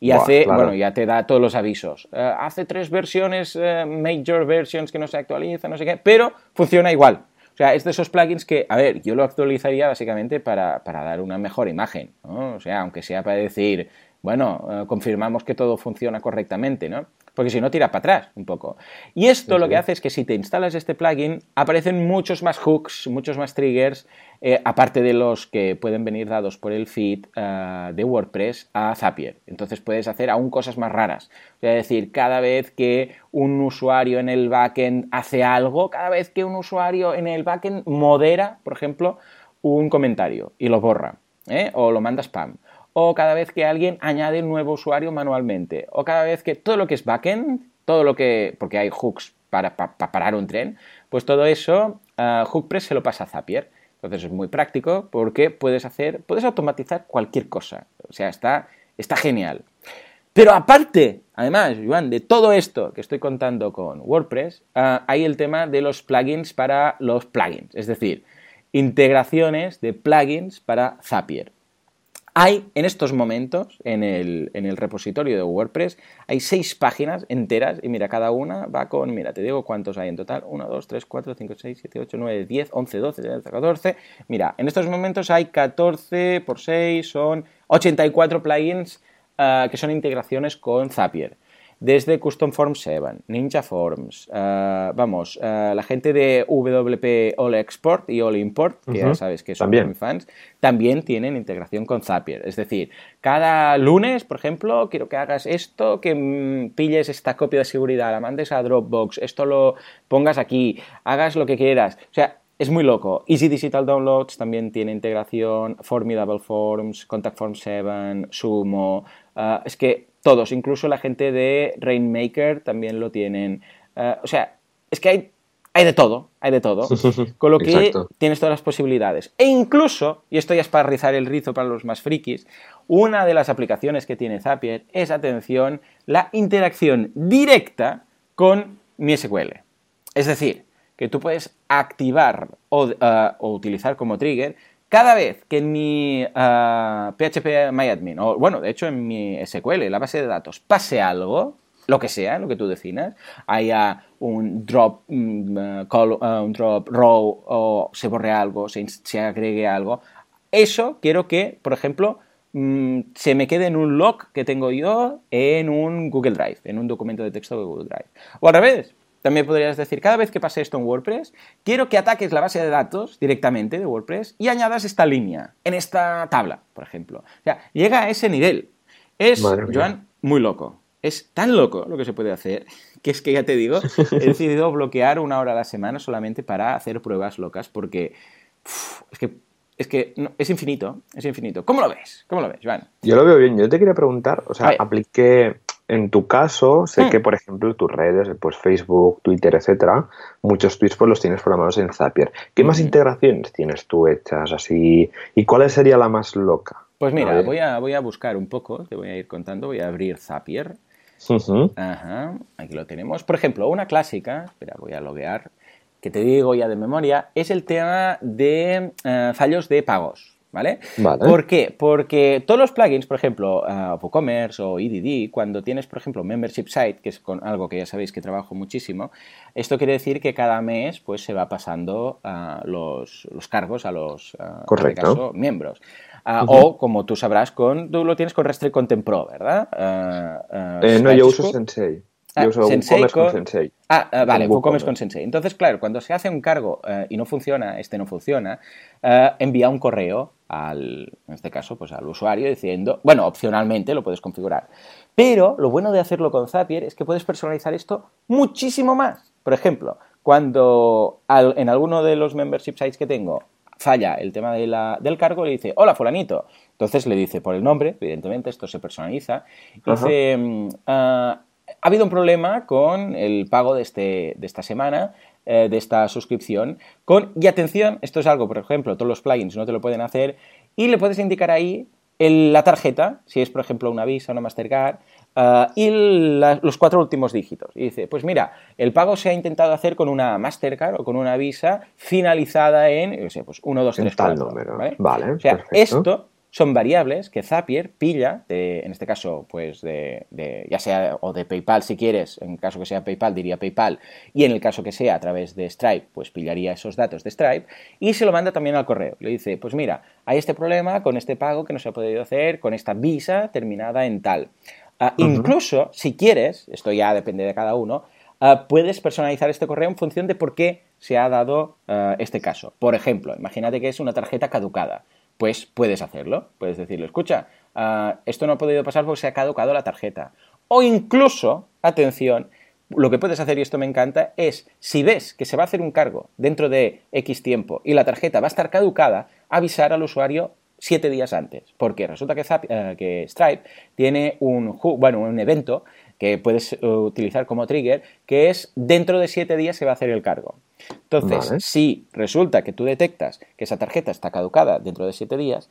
Y hace, bueno, ya te da todos los avisos. Eh, hace tres versiones, eh, major versions que no se actualizan, no sé qué, pero funciona igual. O sea, es de esos plugins que, a ver, yo lo actualizaría básicamente para, para dar una mejor imagen, ¿no? O sea, aunque sea para decir, bueno, confirmamos que todo funciona correctamente, ¿no? Porque si no tira para atrás un poco. Y esto lo que hace es que si te instalas este plugin, aparecen muchos más hooks, muchos más triggers, eh, aparte de los que pueden venir dados por el feed eh, de WordPress a Zapier. Entonces puedes hacer aún cosas más raras. Es decir, cada vez que un usuario en el backend hace algo, cada vez que un usuario en el backend modera, por ejemplo, un comentario y lo borra, ¿eh? o lo manda spam o cada vez que alguien añade un nuevo usuario manualmente, o cada vez que todo lo que es backend, todo lo que, porque hay hooks para, parar un tren, pues todo eso uh, HookPress se lo pasa a Zapier. Entonces es muy práctico porque puedes hacer, puedes automatizar cualquier cosa. O sea, está, genial. Pero aparte, además, Joan, de todo esto que estoy contando con WordPress, ah, hay el tema de los plugins para los plugins, es decir, integraciones de plugins para Zapier. Hay en estos momentos, en el, en el, repositorio de WordPress, hay seis páginas enteras y mira, cada una va con, mira, te digo cuántos hay en total, 1, 2, 3, 4, 5, 6, 7, 8, 9, 10, 11, 12, 13, 14. Mira, en estos momentos hay 14 por 6, son 84 plugins uh, que son integraciones con Zapier desde Custom Forms 7, Ninja Forms, uh, vamos, uh, la gente de WP All Export y All Import, que ya sabes que son muy fans, también tienen integración con Zapier. Es decir, cada lunes, por ejemplo, quiero que hagas esto, que mm, pilles esta copia de seguridad, la mandes a Dropbox, esto lo pongas aquí, hagas lo que quieras. O sea, es muy loco. Easy Digital Downloads también tiene integración, Formidable Forms, Contact Form 7, Sumo. Uh, es que todos, incluso la gente de Rainmaker también lo tienen. Uh, o sea, es que hay, hay de todo, hay de todo. Con lo que tienes todas las posibilidades. E incluso, y esto ya es para rizar el rizo para los más frikis, una de las aplicaciones que tiene Zapier es, atención, la interacción directa con MySQL. Es decir, que tú puedes activar o, uh, o utilizar como trigger cada vez que en mi PHP uh, MyAdmin, o bueno, de hecho en mi SQL, la base de datos, pase algo, lo que sea, lo que tú definas, haya un drop, mm, uh, uh, un drop row o se borre algo, se, se, agregue algo, eso quiero que, por ejemplo, mm, se me quede en un log que tengo yo en un Google Drive, en un documento de texto de Google Drive. O al revés, también podrías decir, cada vez que pase esto en WordPress, quiero que ataques la base de datos directamente de WordPress y añadas esta línea en esta tabla, por ejemplo. O sea, llega a ese nivel. Es, Joan, muy loco. Es tan loco lo que se puede hacer que es que ya te digo, he decidido bloquear una hora a la semana solamente para hacer pruebas locas porque es que es que es infinito, es infinito. ¿Cómo lo ves? ¿Cómo lo ves, Joan? Yo lo veo bien. Yo te quería preguntar, o sea, apliqué en tu caso, sé Hmm. que, por ejemplo, tus redes, pues Facebook, Twitter, etcétera, muchos tweets pues los tienes programados en Zapier. ¿Qué más integraciones tienes tú hechas así? ¿Y cuál sería la más loca? Pues mira, voy a, voy a buscar un poco, te voy a ir contando, voy a abrir Zapier. Ajá, aquí lo tenemos. Por ejemplo, una clásica, espera, voy a loguear, que te digo ya de memoria, es el tema de eh, fallos de pagos, ¿vale? Vale. ¿Por qué? Porque todos los plugins, por ejemplo, uh, WooCommerce o EDD, cuando tienes, por ejemplo, Membership Site, que es con algo que ya sabéis que trabajo muchísimo, esto quiere decir que cada mes pues se va pasando uh, los, los, cargos a los, uh, Correcto. Caso, miembros. O, como tú sabrás, con, tú lo tienes con Restrict Content Pro, ¿verdad? Eh, no, yo uso Sensei. Ah, Yo uso Sensei WooCommerce con con- Sensei. Ah, ah, vale, Con WooCommerce con Sensei. Entonces, claro, cuando se hace un cargo eh, y no funciona, este no funciona, eh, envía un correo al, en este caso, pues al usuario diciendo, bueno, opcionalmente lo puedes configurar. Pero lo bueno de hacerlo con Zapier es que puedes personalizar esto muchísimo más. Por ejemplo, cuando al- en alguno de los membership sites que tengo falla el tema de la- del cargo, le dice, hola, fulanito. Entonces le dice por el nombre, evidentemente, esto se personaliza. Dice, mm, ah, ha habido un problema con el pago de, este, de esta semana, eh, de esta suscripción. Con, y atención, esto es algo, por ejemplo, todos los plugins no te lo pueden hacer. Y le puedes indicar ahí el- la tarjeta, si es, por ejemplo, una Visa, una Mastercard, ah, y la- los cuatro últimos dígitos. Y dice, pues mira, el pago se ha intentado hacer con una Mastercard o con una Visa finalizada en, yo sé, pues 1, 2, En 3, tal 4. número. ¿vale? Vale, O sea, perfecto. esto son variables que Zapier pilla, de- en este caso, pues de, de- ya sea o de PayPal si quieres, en caso que sea PayPal diría PayPal, y en el caso que sea a través de Stripe, pues pillaría esos datos de Stripe y se lo manda también al correo. Le dice, pues mira, hay este problema con este pago que no se ha podido hacer, con esta visa terminada en tal. Ah. Incluso, si quieres, esto ya depende de cada uno, ah, puedes personalizar este correo en función de por qué se ha dado ah, este caso. Por ejemplo, imagínate que es una tarjeta caducada. Pues puedes hacerlo. Puedes decirle, escucha, ah, esto no ha podido pasar porque se ha caducado la tarjeta. O incluso, atención, lo que puedes hacer, y esto me encanta, es si ves que se va a hacer un cargo dentro de X tiempo y la tarjeta va a estar caducada, avisar al usuario siete días antes. Porque resulta que, eh, que Stripe tiene un, bueno, un evento que puedes eh, utilizar como trigger, que es dentro de siete días se va a hacer el cargo. Entonces, Vale. si resulta que tú detectas que esa tarjeta está caducada dentro de siete días,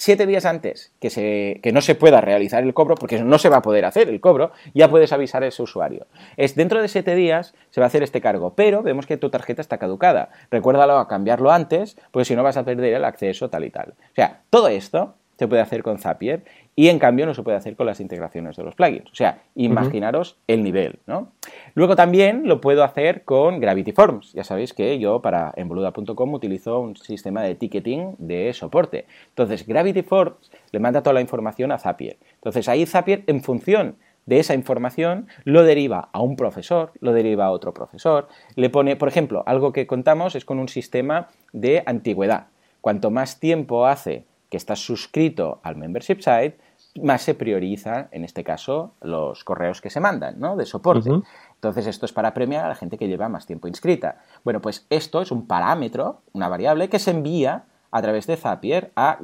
siete días antes que, se, que no se pueda realizar el cobro, porque no se va a poder hacer el cobro, ya puedes avisar a ese usuario. Es dentro de siete días se va a hacer este cargo, pero vemos que tu tarjeta está caducada. Recuérdalo a cambiarlo antes, porque si no vas a perder el acceso tal y tal. O sea, todo esto se puede hacer con Zapier y en cambio no se puede hacer con las integraciones de los plugins. O sea, imaginaros el nivel, ¿no? Luego también lo puedo hacer con Gravity Forms. Ya sabéis que yo para enboluda.com utilizo un sistema de ticketing de soporte. Entonces, Gravity Forms le manda toda la información a Zapier. Entonces, ahí Zapier, en función de esa información, lo deriva a un profesor, lo deriva a otro profesor, le pone, por ejemplo, algo que contamos es con un sistema de antigüedad. Cuanto más tiempo hace que estás suscrito al membership site, más se prioriza, en este caso, los correos que se mandan, ¿no? De soporte. Entonces, esto es para premiar a la gente que lleva más tiempo inscrita. Bueno, pues esto es un parámetro, una variable que se envía a través de Zapier a-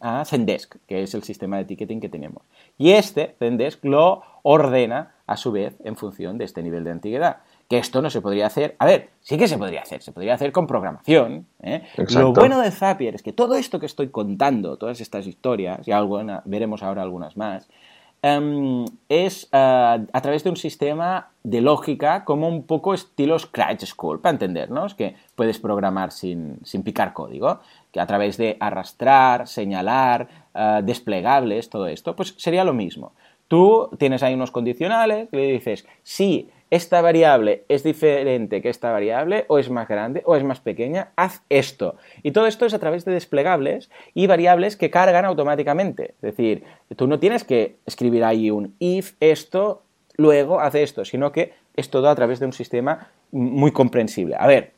a Zendesk, que es el sistema de ticketing que tenemos. Y este Zendesk lo ordena a su vez en función de este nivel de antigüedad. Que esto no se podría hacer. A ver, sí que se podría hacer, se podría hacer con programación. ¿eh? Lo bueno de Zapier es que todo esto que estoy contando, todas estas historias, y alguna- veremos ahora algunas más, em, es ah, a través de un sistema de lógica como un poco estilo Scratch School, para entendernos, que puedes programar sin, sin picar código, que a través de arrastrar, señalar, ah, desplegables, todo esto, pues sería lo mismo. Tú tienes ahí unos condicionales, le dices, si esta variable es diferente que esta variable, o es más grande, o es más pequeña, haz esto. Y todo esto es a través de desplegables y variables que cargan automáticamente. Es decir, tú no tienes que escribir ahí un if esto, luego haz esto, sino que es todo a través de un sistema muy comprensible. A ver,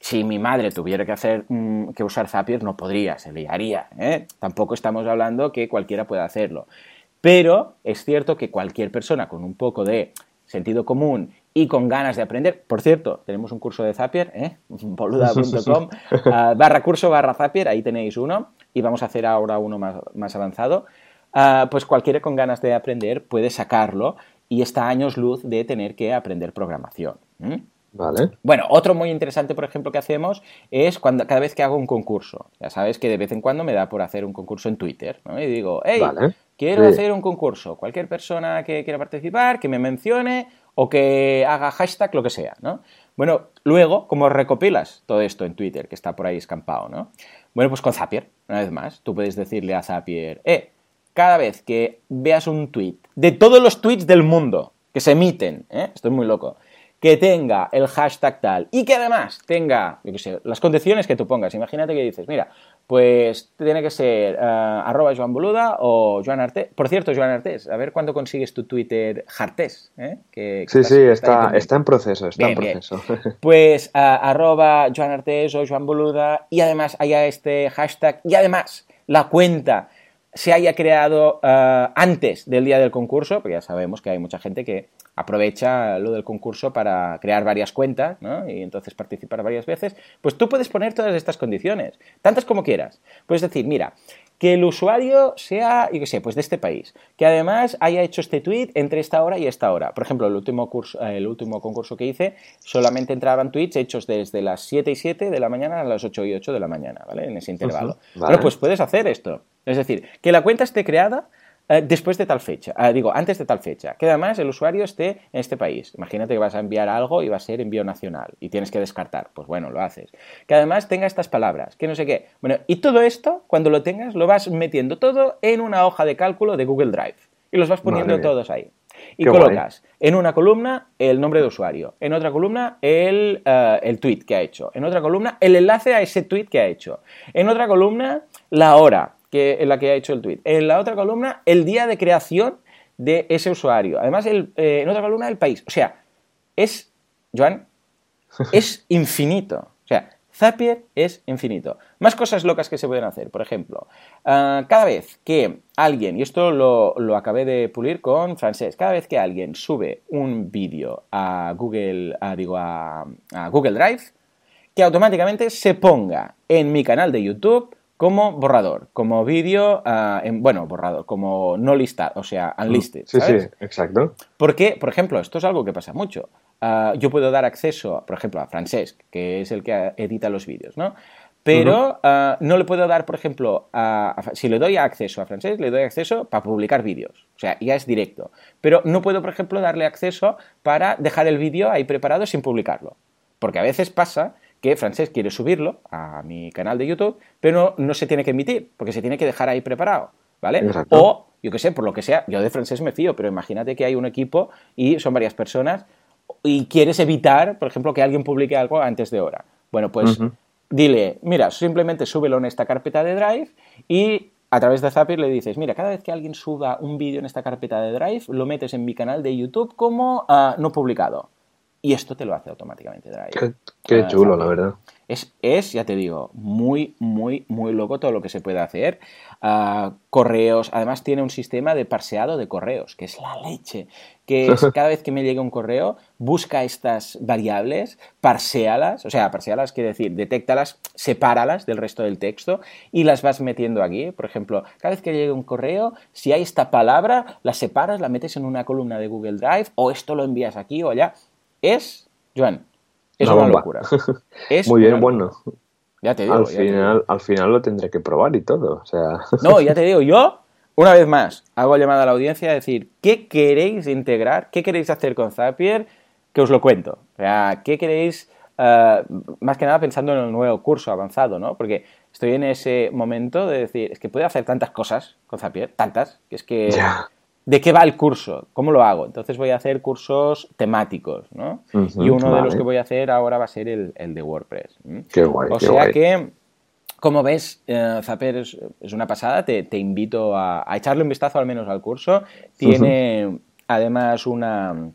si mi madre tuviera que hacer mm, que usar Zapier, no podría, se liaría. ¿eh? Tampoco estamos hablando que cualquiera pueda hacerlo. Pero es cierto que cualquier persona con un poco de sentido común y con ganas de aprender, por cierto, tenemos un curso de Zapier, ¿eh? boluda.com, ah, barra curso barra Zapier, ahí tenéis uno, y vamos a hacer ahora uno más, más avanzado. ah, pues cualquiera con ganas de aprender puede sacarlo y está años luz de tener que aprender programación. Vale. Bueno, otro muy interesante, por ejemplo, que hacemos es cuando cada vez que hago un concurso. Ya sabes que de vez en cuando me da por hacer un concurso en Twitter, ¿no? Y digo, hey, quiero hacer un concurso. Cualquier persona que quiera participar, que me mencione o que haga hashtag, lo que sea, ¿no? Bueno, luego, como recopilas todo esto en Twitter, que está por ahí escampado, ¿no? Bueno, pues con Zapier, una vez más, tú puedes decirle a Zapier, eh, cada vez que veas un tweet, de todos los tweets del mundo que se emiten, ¿eh? estoy muy loco, que tenga el hashtag tal y que además tenga, yo qué sé, las condiciones que tú pongas. Imagínate que dices, mira, pues tiene que ser uh, arroba Joan Boluda o Joan Artés. Por cierto, Joan Artés, a ver cuándo consigues tu Twitter Jartés. ¿eh? Que, sí, sí, está, está, en proceso, está en proceso. Pues uh, arroba Joan Artés o Joan Boluda y además haya este hashtag y además la cuenta se haya creado uh, antes del día del concurso, porque ya sabemos que hay mucha gente que aprovecha lo del concurso para crear varias cuentas ¿no? y entonces participar varias veces, pues tú puedes poner todas estas condiciones, tantas como quieras. Puedes decir, mira, que el usuario sea, yo qué sé, pues de este país, que además haya hecho este tweet entre esta hora y esta hora. Por ejemplo, el último, curso, el último concurso que hice, solamente entraban tweets hechos desde las 7 y 7 de la mañana a las 8 y 8 de la mañana, ¿vale? En ese intervalo. Bueno, pues puedes hacer esto. Es decir, que la cuenta esté creada eh, después de tal fecha, ah, digo, antes de tal fecha, que además el usuario esté en este país. Imagínate que vas a enviar algo y va a ser envío nacional y tienes que descartar. Pues bueno, lo haces. Que además tenga estas palabras, que no sé qué. Bueno, y todo esto, cuando lo tengas, lo vas metiendo todo en una hoja de cálculo de Google Drive y los vas poniendo todos ahí. Y colocas en una columna el nombre de usuario, en otra columna el, uh, el tweet que ha hecho, en otra columna el enlace a ese tweet que ha hecho, en otra columna la hora, que, en la que ha hecho el tweet. En la otra columna, el día de creación de ese usuario. Además, el, eh, en otra columna, el país. O sea, es, Joan, es infinito. O sea, Zapier es infinito. Más cosas locas que se pueden hacer. Por ejemplo, ah, cada vez que alguien, y esto lo, lo, acabé de pulir con francés, cada vez que alguien sube un vídeo a Google, digo, a, a Google Drive, que automáticamente se ponga en mi canal de YouTube como borrador, como vídeo, uh, en, bueno, borrador, como no listado, o sea, unlisted. Sí, sí, exacto. Porque, por ejemplo, esto es algo que pasa mucho. Uh, yo puedo dar acceso, por ejemplo, a Francesc, que es el que edita los vídeos, ¿no? Pero uh, no le puedo dar, por ejemplo, a, a, si le doy acceso a Francesc, le doy acceso para publicar vídeos. O sea, ya es directo. Pero no puedo, por ejemplo, darle acceso para dejar el vídeo ahí preparado sin publicarlo. Porque a veces pasa que Francés quiere subirlo a mi canal de YouTube, pero no, se tiene que emitir, porque se tiene que dejar ahí preparado, ¿vale? O, yo qué sé, por lo que sea, yo de Francés me fío, pero imagínate que hay un equipo y son varias personas y quieres evitar, por ejemplo, que alguien publique algo antes de hora. Bueno, pues dile, mira, simplemente súbelo en esta carpeta de Drive y a través de Zapier le dices, mira, cada vez que alguien suba un vídeo en esta carpeta de Drive, lo metes en mi canal de YouTube como uh, no publicado. Y esto te lo hace automáticamente Drive. Qué, chulo, la verdad. Es, es, ya te digo, muy, muy, muy loco todo lo que se puede hacer. Uh, correos, además tiene un sistema de parseado de correos, que es la leche. Que es cada vez que me llega un correo, busca estas variables, parsealas, o sea, parsealas quiere decir, detéctalas, sepáralas del resto del texto y las vas metiendo aquí. Por ejemplo, cada vez que llegue un correo, si hay esta palabra, la separas, la metes en una columna de Google Drive o esto lo envías aquí o allá es, Joan, es una, locura. Muy bien, bueno. Ya te digo. Al, final, al final lo tendré que probar y todo. O sea... No, ya te digo, yo, una vez más, hago llamada a la audiencia a decir, ¿qué queréis integrar? ¿Qué queréis hacer con Zapier? Que os lo cuento. O sea, ¿qué queréis, uh, más que nada pensando en el nuevo curso avanzado, ¿no? Porque estoy en ese momento de decir, es que puedo hacer tantas cosas con Zapier, tantas, que es que... ¿De qué va el curso? ¿Cómo lo hago? Entonces voy a hacer cursos temáticos, ¿no? y uno de los que voy a hacer ahora va a ser el, el de WordPress. Qué guay. O sea que, como ves, eh, Zapier es, es, una pasada. Te, te invito a, a, echarle un vistazo al menos al curso. Tiene uh -huh. además una,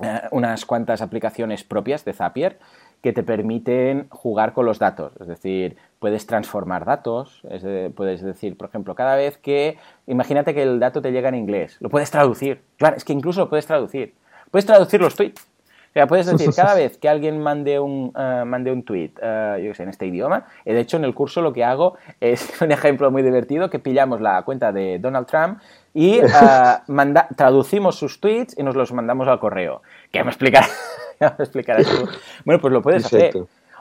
eh, unas cuantas aplicaciones propias de Zapier que te permiten jugar con los datos. Es decir, puedes transformar datos, es de, puedes decir, por ejemplo, cada vez que, imagínate que el dato te llega en inglés, lo puedes traducir. Joan, es que incluso lo puedes traducir. Puedes traducir los tweets. sea, puedes decir, cada vez que alguien mande un, uh, mande un tweet, uh, yo qué sé, en este idioma, de hecho en el curso lo que hago es un ejemplo muy divertido, que pillamos la cuenta de Donald Trump y uh, manda, traducimos sus tweets y nos los mandamos al correo. ¿Qué me explicarás tú? Bueno, pues lo puedes hacer.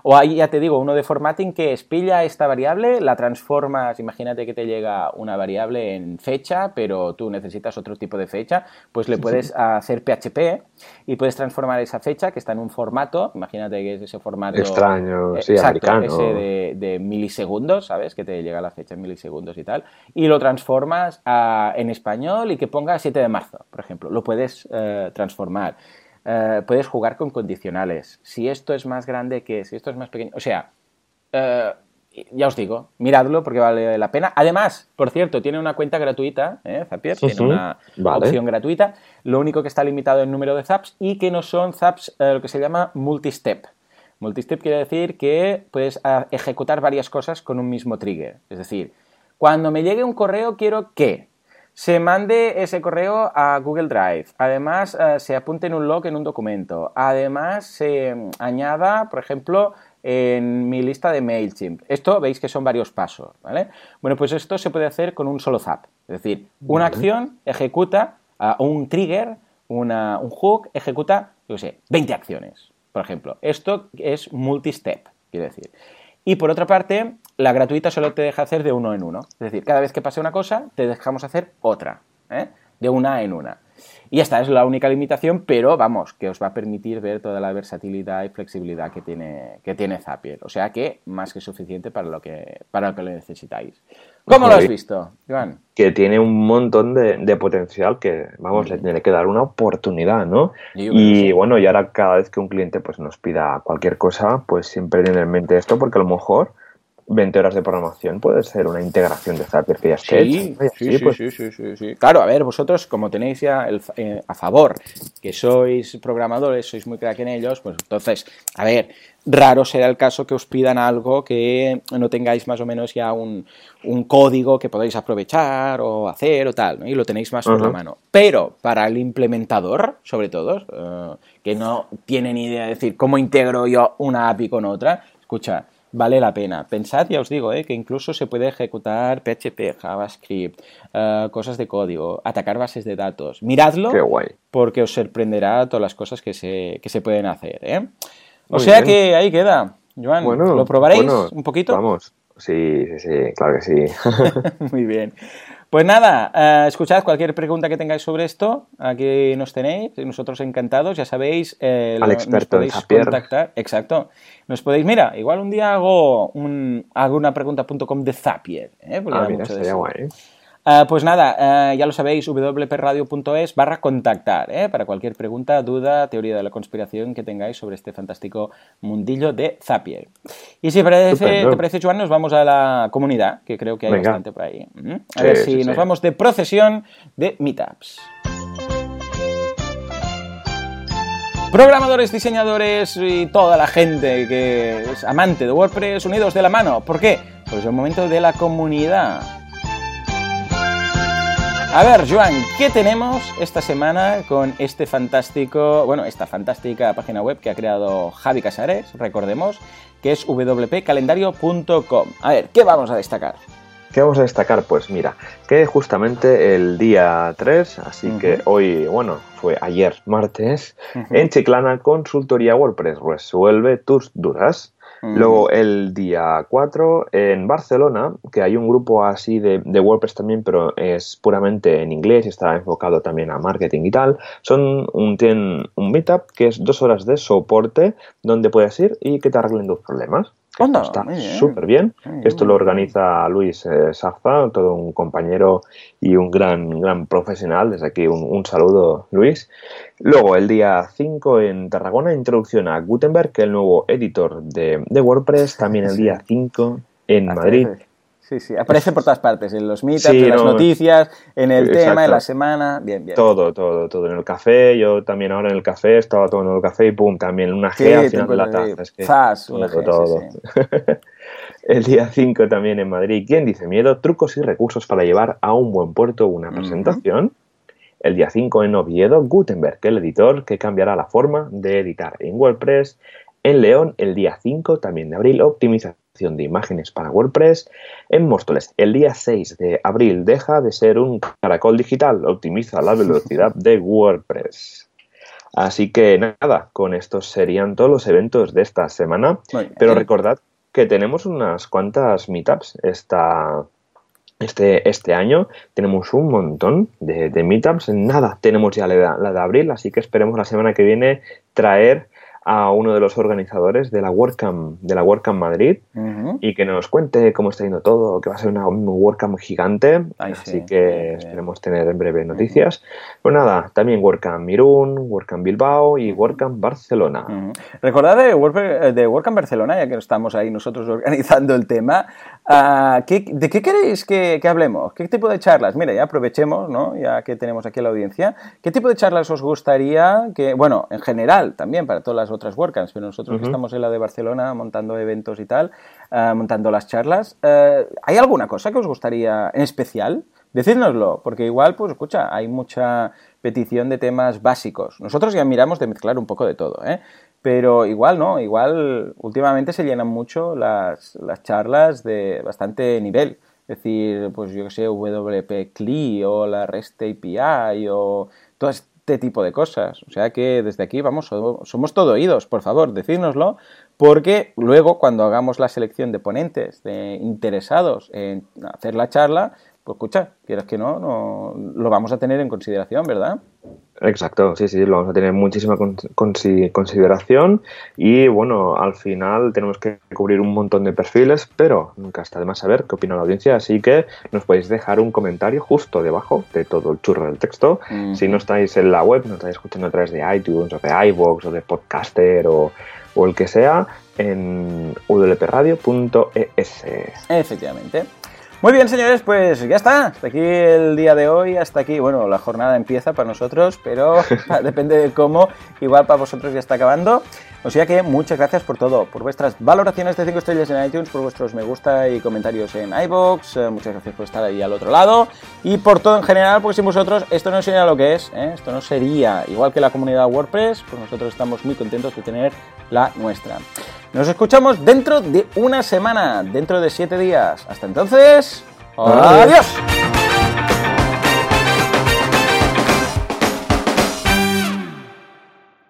O ahí ya te digo, uno de formatting que es pilla esta variable, la transformas, imagínate que te llega una variable en fecha, pero tú necesitas otro tipo de fecha, pues le puedes hacer PHP y puedes transformar esa fecha que está en un formato, imagínate que es ese formato extraño, sí, exacto, americano. ese de, de, milisegundos, ¿sabes? Que te llega la fecha en milisegundos y tal, y lo transformas a, en español y que ponga 7 de marzo, por ejemplo, lo puedes eh, transformar. Uh, puedes jugar con condicionales. Si esto es más grande que si esto es más pequeño. O sea, uh, ya os digo, miradlo porque vale la pena. Además, por cierto, tiene una cuenta gratuita, ¿eh? Zapier, Sí, tiene sí. una Vale. opción gratuita. Lo único que está limitado en número de zaps y que no son zaps eh, lo que se llama multistep. Multistep quiere decir que puedes ah, ejecutar varias cosas con un mismo trigger. Es decir, cuando me llegue un correo quiero que se mande ese correo a Google Drive, además eh, se apunte en un log en un documento, además se mm, añada, por ejemplo, en mi lista de MailChimp. Esto veis que son varios pasos, ¿vale? Bueno, pues esto se puede hacer con un solo zap. Es decir, una Vale. acción ejecuta, ah, un trigger, una- un hook ejecuta, yo sé, 20 acciones, por ejemplo. Esto es multistep, quiero decir. Y por otra parte, la gratuita solo te deja hacer de uno en uno. Es decir, cada vez que pase una cosa, te dejamos hacer otra, ¿eh? De una en una. Y esta es la única limitación, pero vamos, que os va a permitir ver toda la versatilidad y flexibilidad que tiene, que tiene Zapier. O sea que más que suficiente para lo que, para lo que necesitáis. ¿Cómo lo has visto, Joan? que tiene un montón de, de potencial que, vamos, le tiene que dar una oportunidad, ¿no? Y sí. bueno, y ahora cada vez que un cliente pues nos pida cualquier cosa, pues siempre tener en mente esto, porque a lo mejor 20 horas de programación puede ser una integración de Zapier que ya esté Sí, sí, sí, pues, sí, sí, sí, sí. Claro, a ver, vosotros como tenéis ya el, eh, a favor que sois programadores, sois muy crack en ellos, pues entonces, a ver, raro será el caso que os pidan algo que no tengáis más o menos ya un, un código que podáis aprovechar o hacer o tal, ¿no? y lo tenéis más por la Ajá. mano. Pero para el implementador, sobre todo, eh, que no tiene ni idea de decir cómo integro yo una API con otra, escucha, vale la pena. Pensad, ya os digo, eh, que incluso se puede ejecutar PHP, JavaScript, eh, cosas de código, atacar bases de datos. Miradlo qué guay. porque os sorprenderá todas las cosas que se, que se pueden hacer. ¿eh? O Muy sea bien. que ahí queda. Joan, Bueno, ¿lo probaréis bueno, un poquito? Vamos, sí, sí, sí, claro que sí. Muy bien. Pues nada, eh, escuchad cualquier pregunta que tengáis sobre esto, aquí nos tenéis, nosotros encantados, ya sabéis, eh, Al lo- experto nos podéis contactar, exacto, nos podéis, mira, igual un día hago, un, hago una pregunta.com de Zapier, ¿eh? porque ah, mira, mucho de eso. guay. ¿Eh? Pues nada, eh, ya lo sabéis, wpradio.es barra contactar, ¿eh? para cualquier pregunta, duda, teoría de la conspiración que tengáis sobre este fantástico mundillo de Zapier. Y si parece, te parece, Joan, nos vamos a la comunidad, que creo que hay Venga. bastante por ahí. ¿Mm? A Sí, ver si sí. nos vamos de procesión de meetups. Programadores, diseñadores y toda la gente que es amante de WordPress unidos de la mano. ¿Por qué? Pues es el momento de la comunidad. A ver, Joan, ¿qué tenemos esta semana con este fantástico, bueno, esta fantástica página web que ha creado Javi Casares, recordemos, que es wpcalendario.com? A ver, ¿qué vamos a destacar? ¿Qué vamos a destacar? Pues mira, que justamente el día 3, así que hoy, bueno, fue ayer martes, en Chiclana Consultoría WordPress resuelve tus dudas. Luego el día 4 en Barcelona, que hay un grupo así de, de WordPress también, pero es puramente en inglés y está enfocado también a marketing y tal. Son un, tienen un meetup que es dos horas de soporte donde puedes ir y que te arreglen tus problemas. Anda, está súper bien. Esto lo organiza Luis eh, Sarza, todo un compañero y un gran, gran profesional. Desde aquí un, un saludo, Luis. Luego, el día 5 en Tarragona, introducción a Gutenberg, el nuevo editor de, de WordPress. También el Sí. día 5 en. Madrid. Sí, sí, aparece por todas partes, en los meetups, Sí, en las no, noticias, en el tema, en la semana. Bien, bien. Todo, todo, todo. En el café, yo también ahora en el café estaba tomando el café y pum, también una G Sí, al final de la taza. Es que Zas, una todo, G, todo. sí. El día 5 también en Madrid. ¿Quién dice miedo? Trucos y recursos para llevar a un buen puerto una presentación. El día 5 en Oviedo, Gutenberg, el editor que cambiará la forma de editar en WordPress. En León, el día 5 también de abril, optimización de imágenes para WordPress. En Móstoles, el día 6 de abril, deja de ser un caracol digital, optimiza la velocidad de WordPress. Así que nada, con estos serían todos los eventos de esta semana. Pero recordad que tenemos unas cuantas meetups esta, este, este año. Tenemos un montón de, de meetups. Nada, tenemos ya la, la de abril, así que esperemos la semana que viene traer a uno de los organizadores de la WordCamp, de la WordCamp Madrid y que nos cuente cómo está yendo todo, que va a ser una, un WordCamp gigante, así que esperemos tener en breve noticias. Pues nada, también WordCamp Irún, WordCamp Bilbao y WordCamp Barcelona. Recordad de, WordCamp Barcelona, ya que estamos ahí nosotros organizando el tema, ah, ¿de qué queréis que, que, hablemos? ¿Qué tipo de charlas? Mira, ya aprovechemos, ¿no? ya que tenemos aquí la audiencia, ¿qué tipo de charlas os gustaría que, bueno, en general también para todas las otras WordCamps, pero nosotros que estamos en la de Barcelona montando eventos y tal, eh, montando las charlas, eh, ¿hay alguna cosa que os gustaría en especial? Decídnoslo, porque igual, pues escucha, hay mucha petición de temas básicos. Nosotros ya miramos de mezclar un poco de todo, ¿eh? Pero igual, ¿no? Igual últimamente se llenan mucho las, las charlas de bastante nivel. Es decir, pues yo que sé, WP CLI o la REST API o todas este tipo de cosas. O sea que desde aquí, vamos, somos todo oídos, por favor, decídnoslo, porque luego cuando hagamos la selección de ponentes, de interesados en hacer la charla, pues escucha, quieras que no, no, lo vamos a tener en consideración, ¿verdad? Exacto, sí, sí, lo vamos a tener muchísima consideración y bueno, al final tenemos que cubrir un montón de perfiles, pero nunca está de más saber qué opina la audiencia, así que nos podéis dejar un comentario justo debajo de todo el churro del texto. Si no estáis en la web, no estáis escuchando a través de iTunes o de iVoox o de Podcaster o, o el que sea, en wpradio.es. Efectivamente. Muy bien, señores, pues ya está. Hasta aquí el día de hoy, hasta aquí. Bueno, la jornada empieza para nosotros, pero depende de cómo. Igual para vosotros ya está acabando. O sea que muchas gracias por todo, por vuestras valoraciones de 5 estrellas en iTunes, por vuestros me gusta y comentarios en iBox. Eh, muchas gracias por estar ahí al otro lado y por todo en general, porque sin vosotros esto no sería lo que es. ¿eh? Esto no sería igual que la comunidad WordPress, pues nosotros estamos muy contentos de tener la nuestra. Nos escuchamos dentro de una semana, dentro de siete días. Hasta entonces, adiós.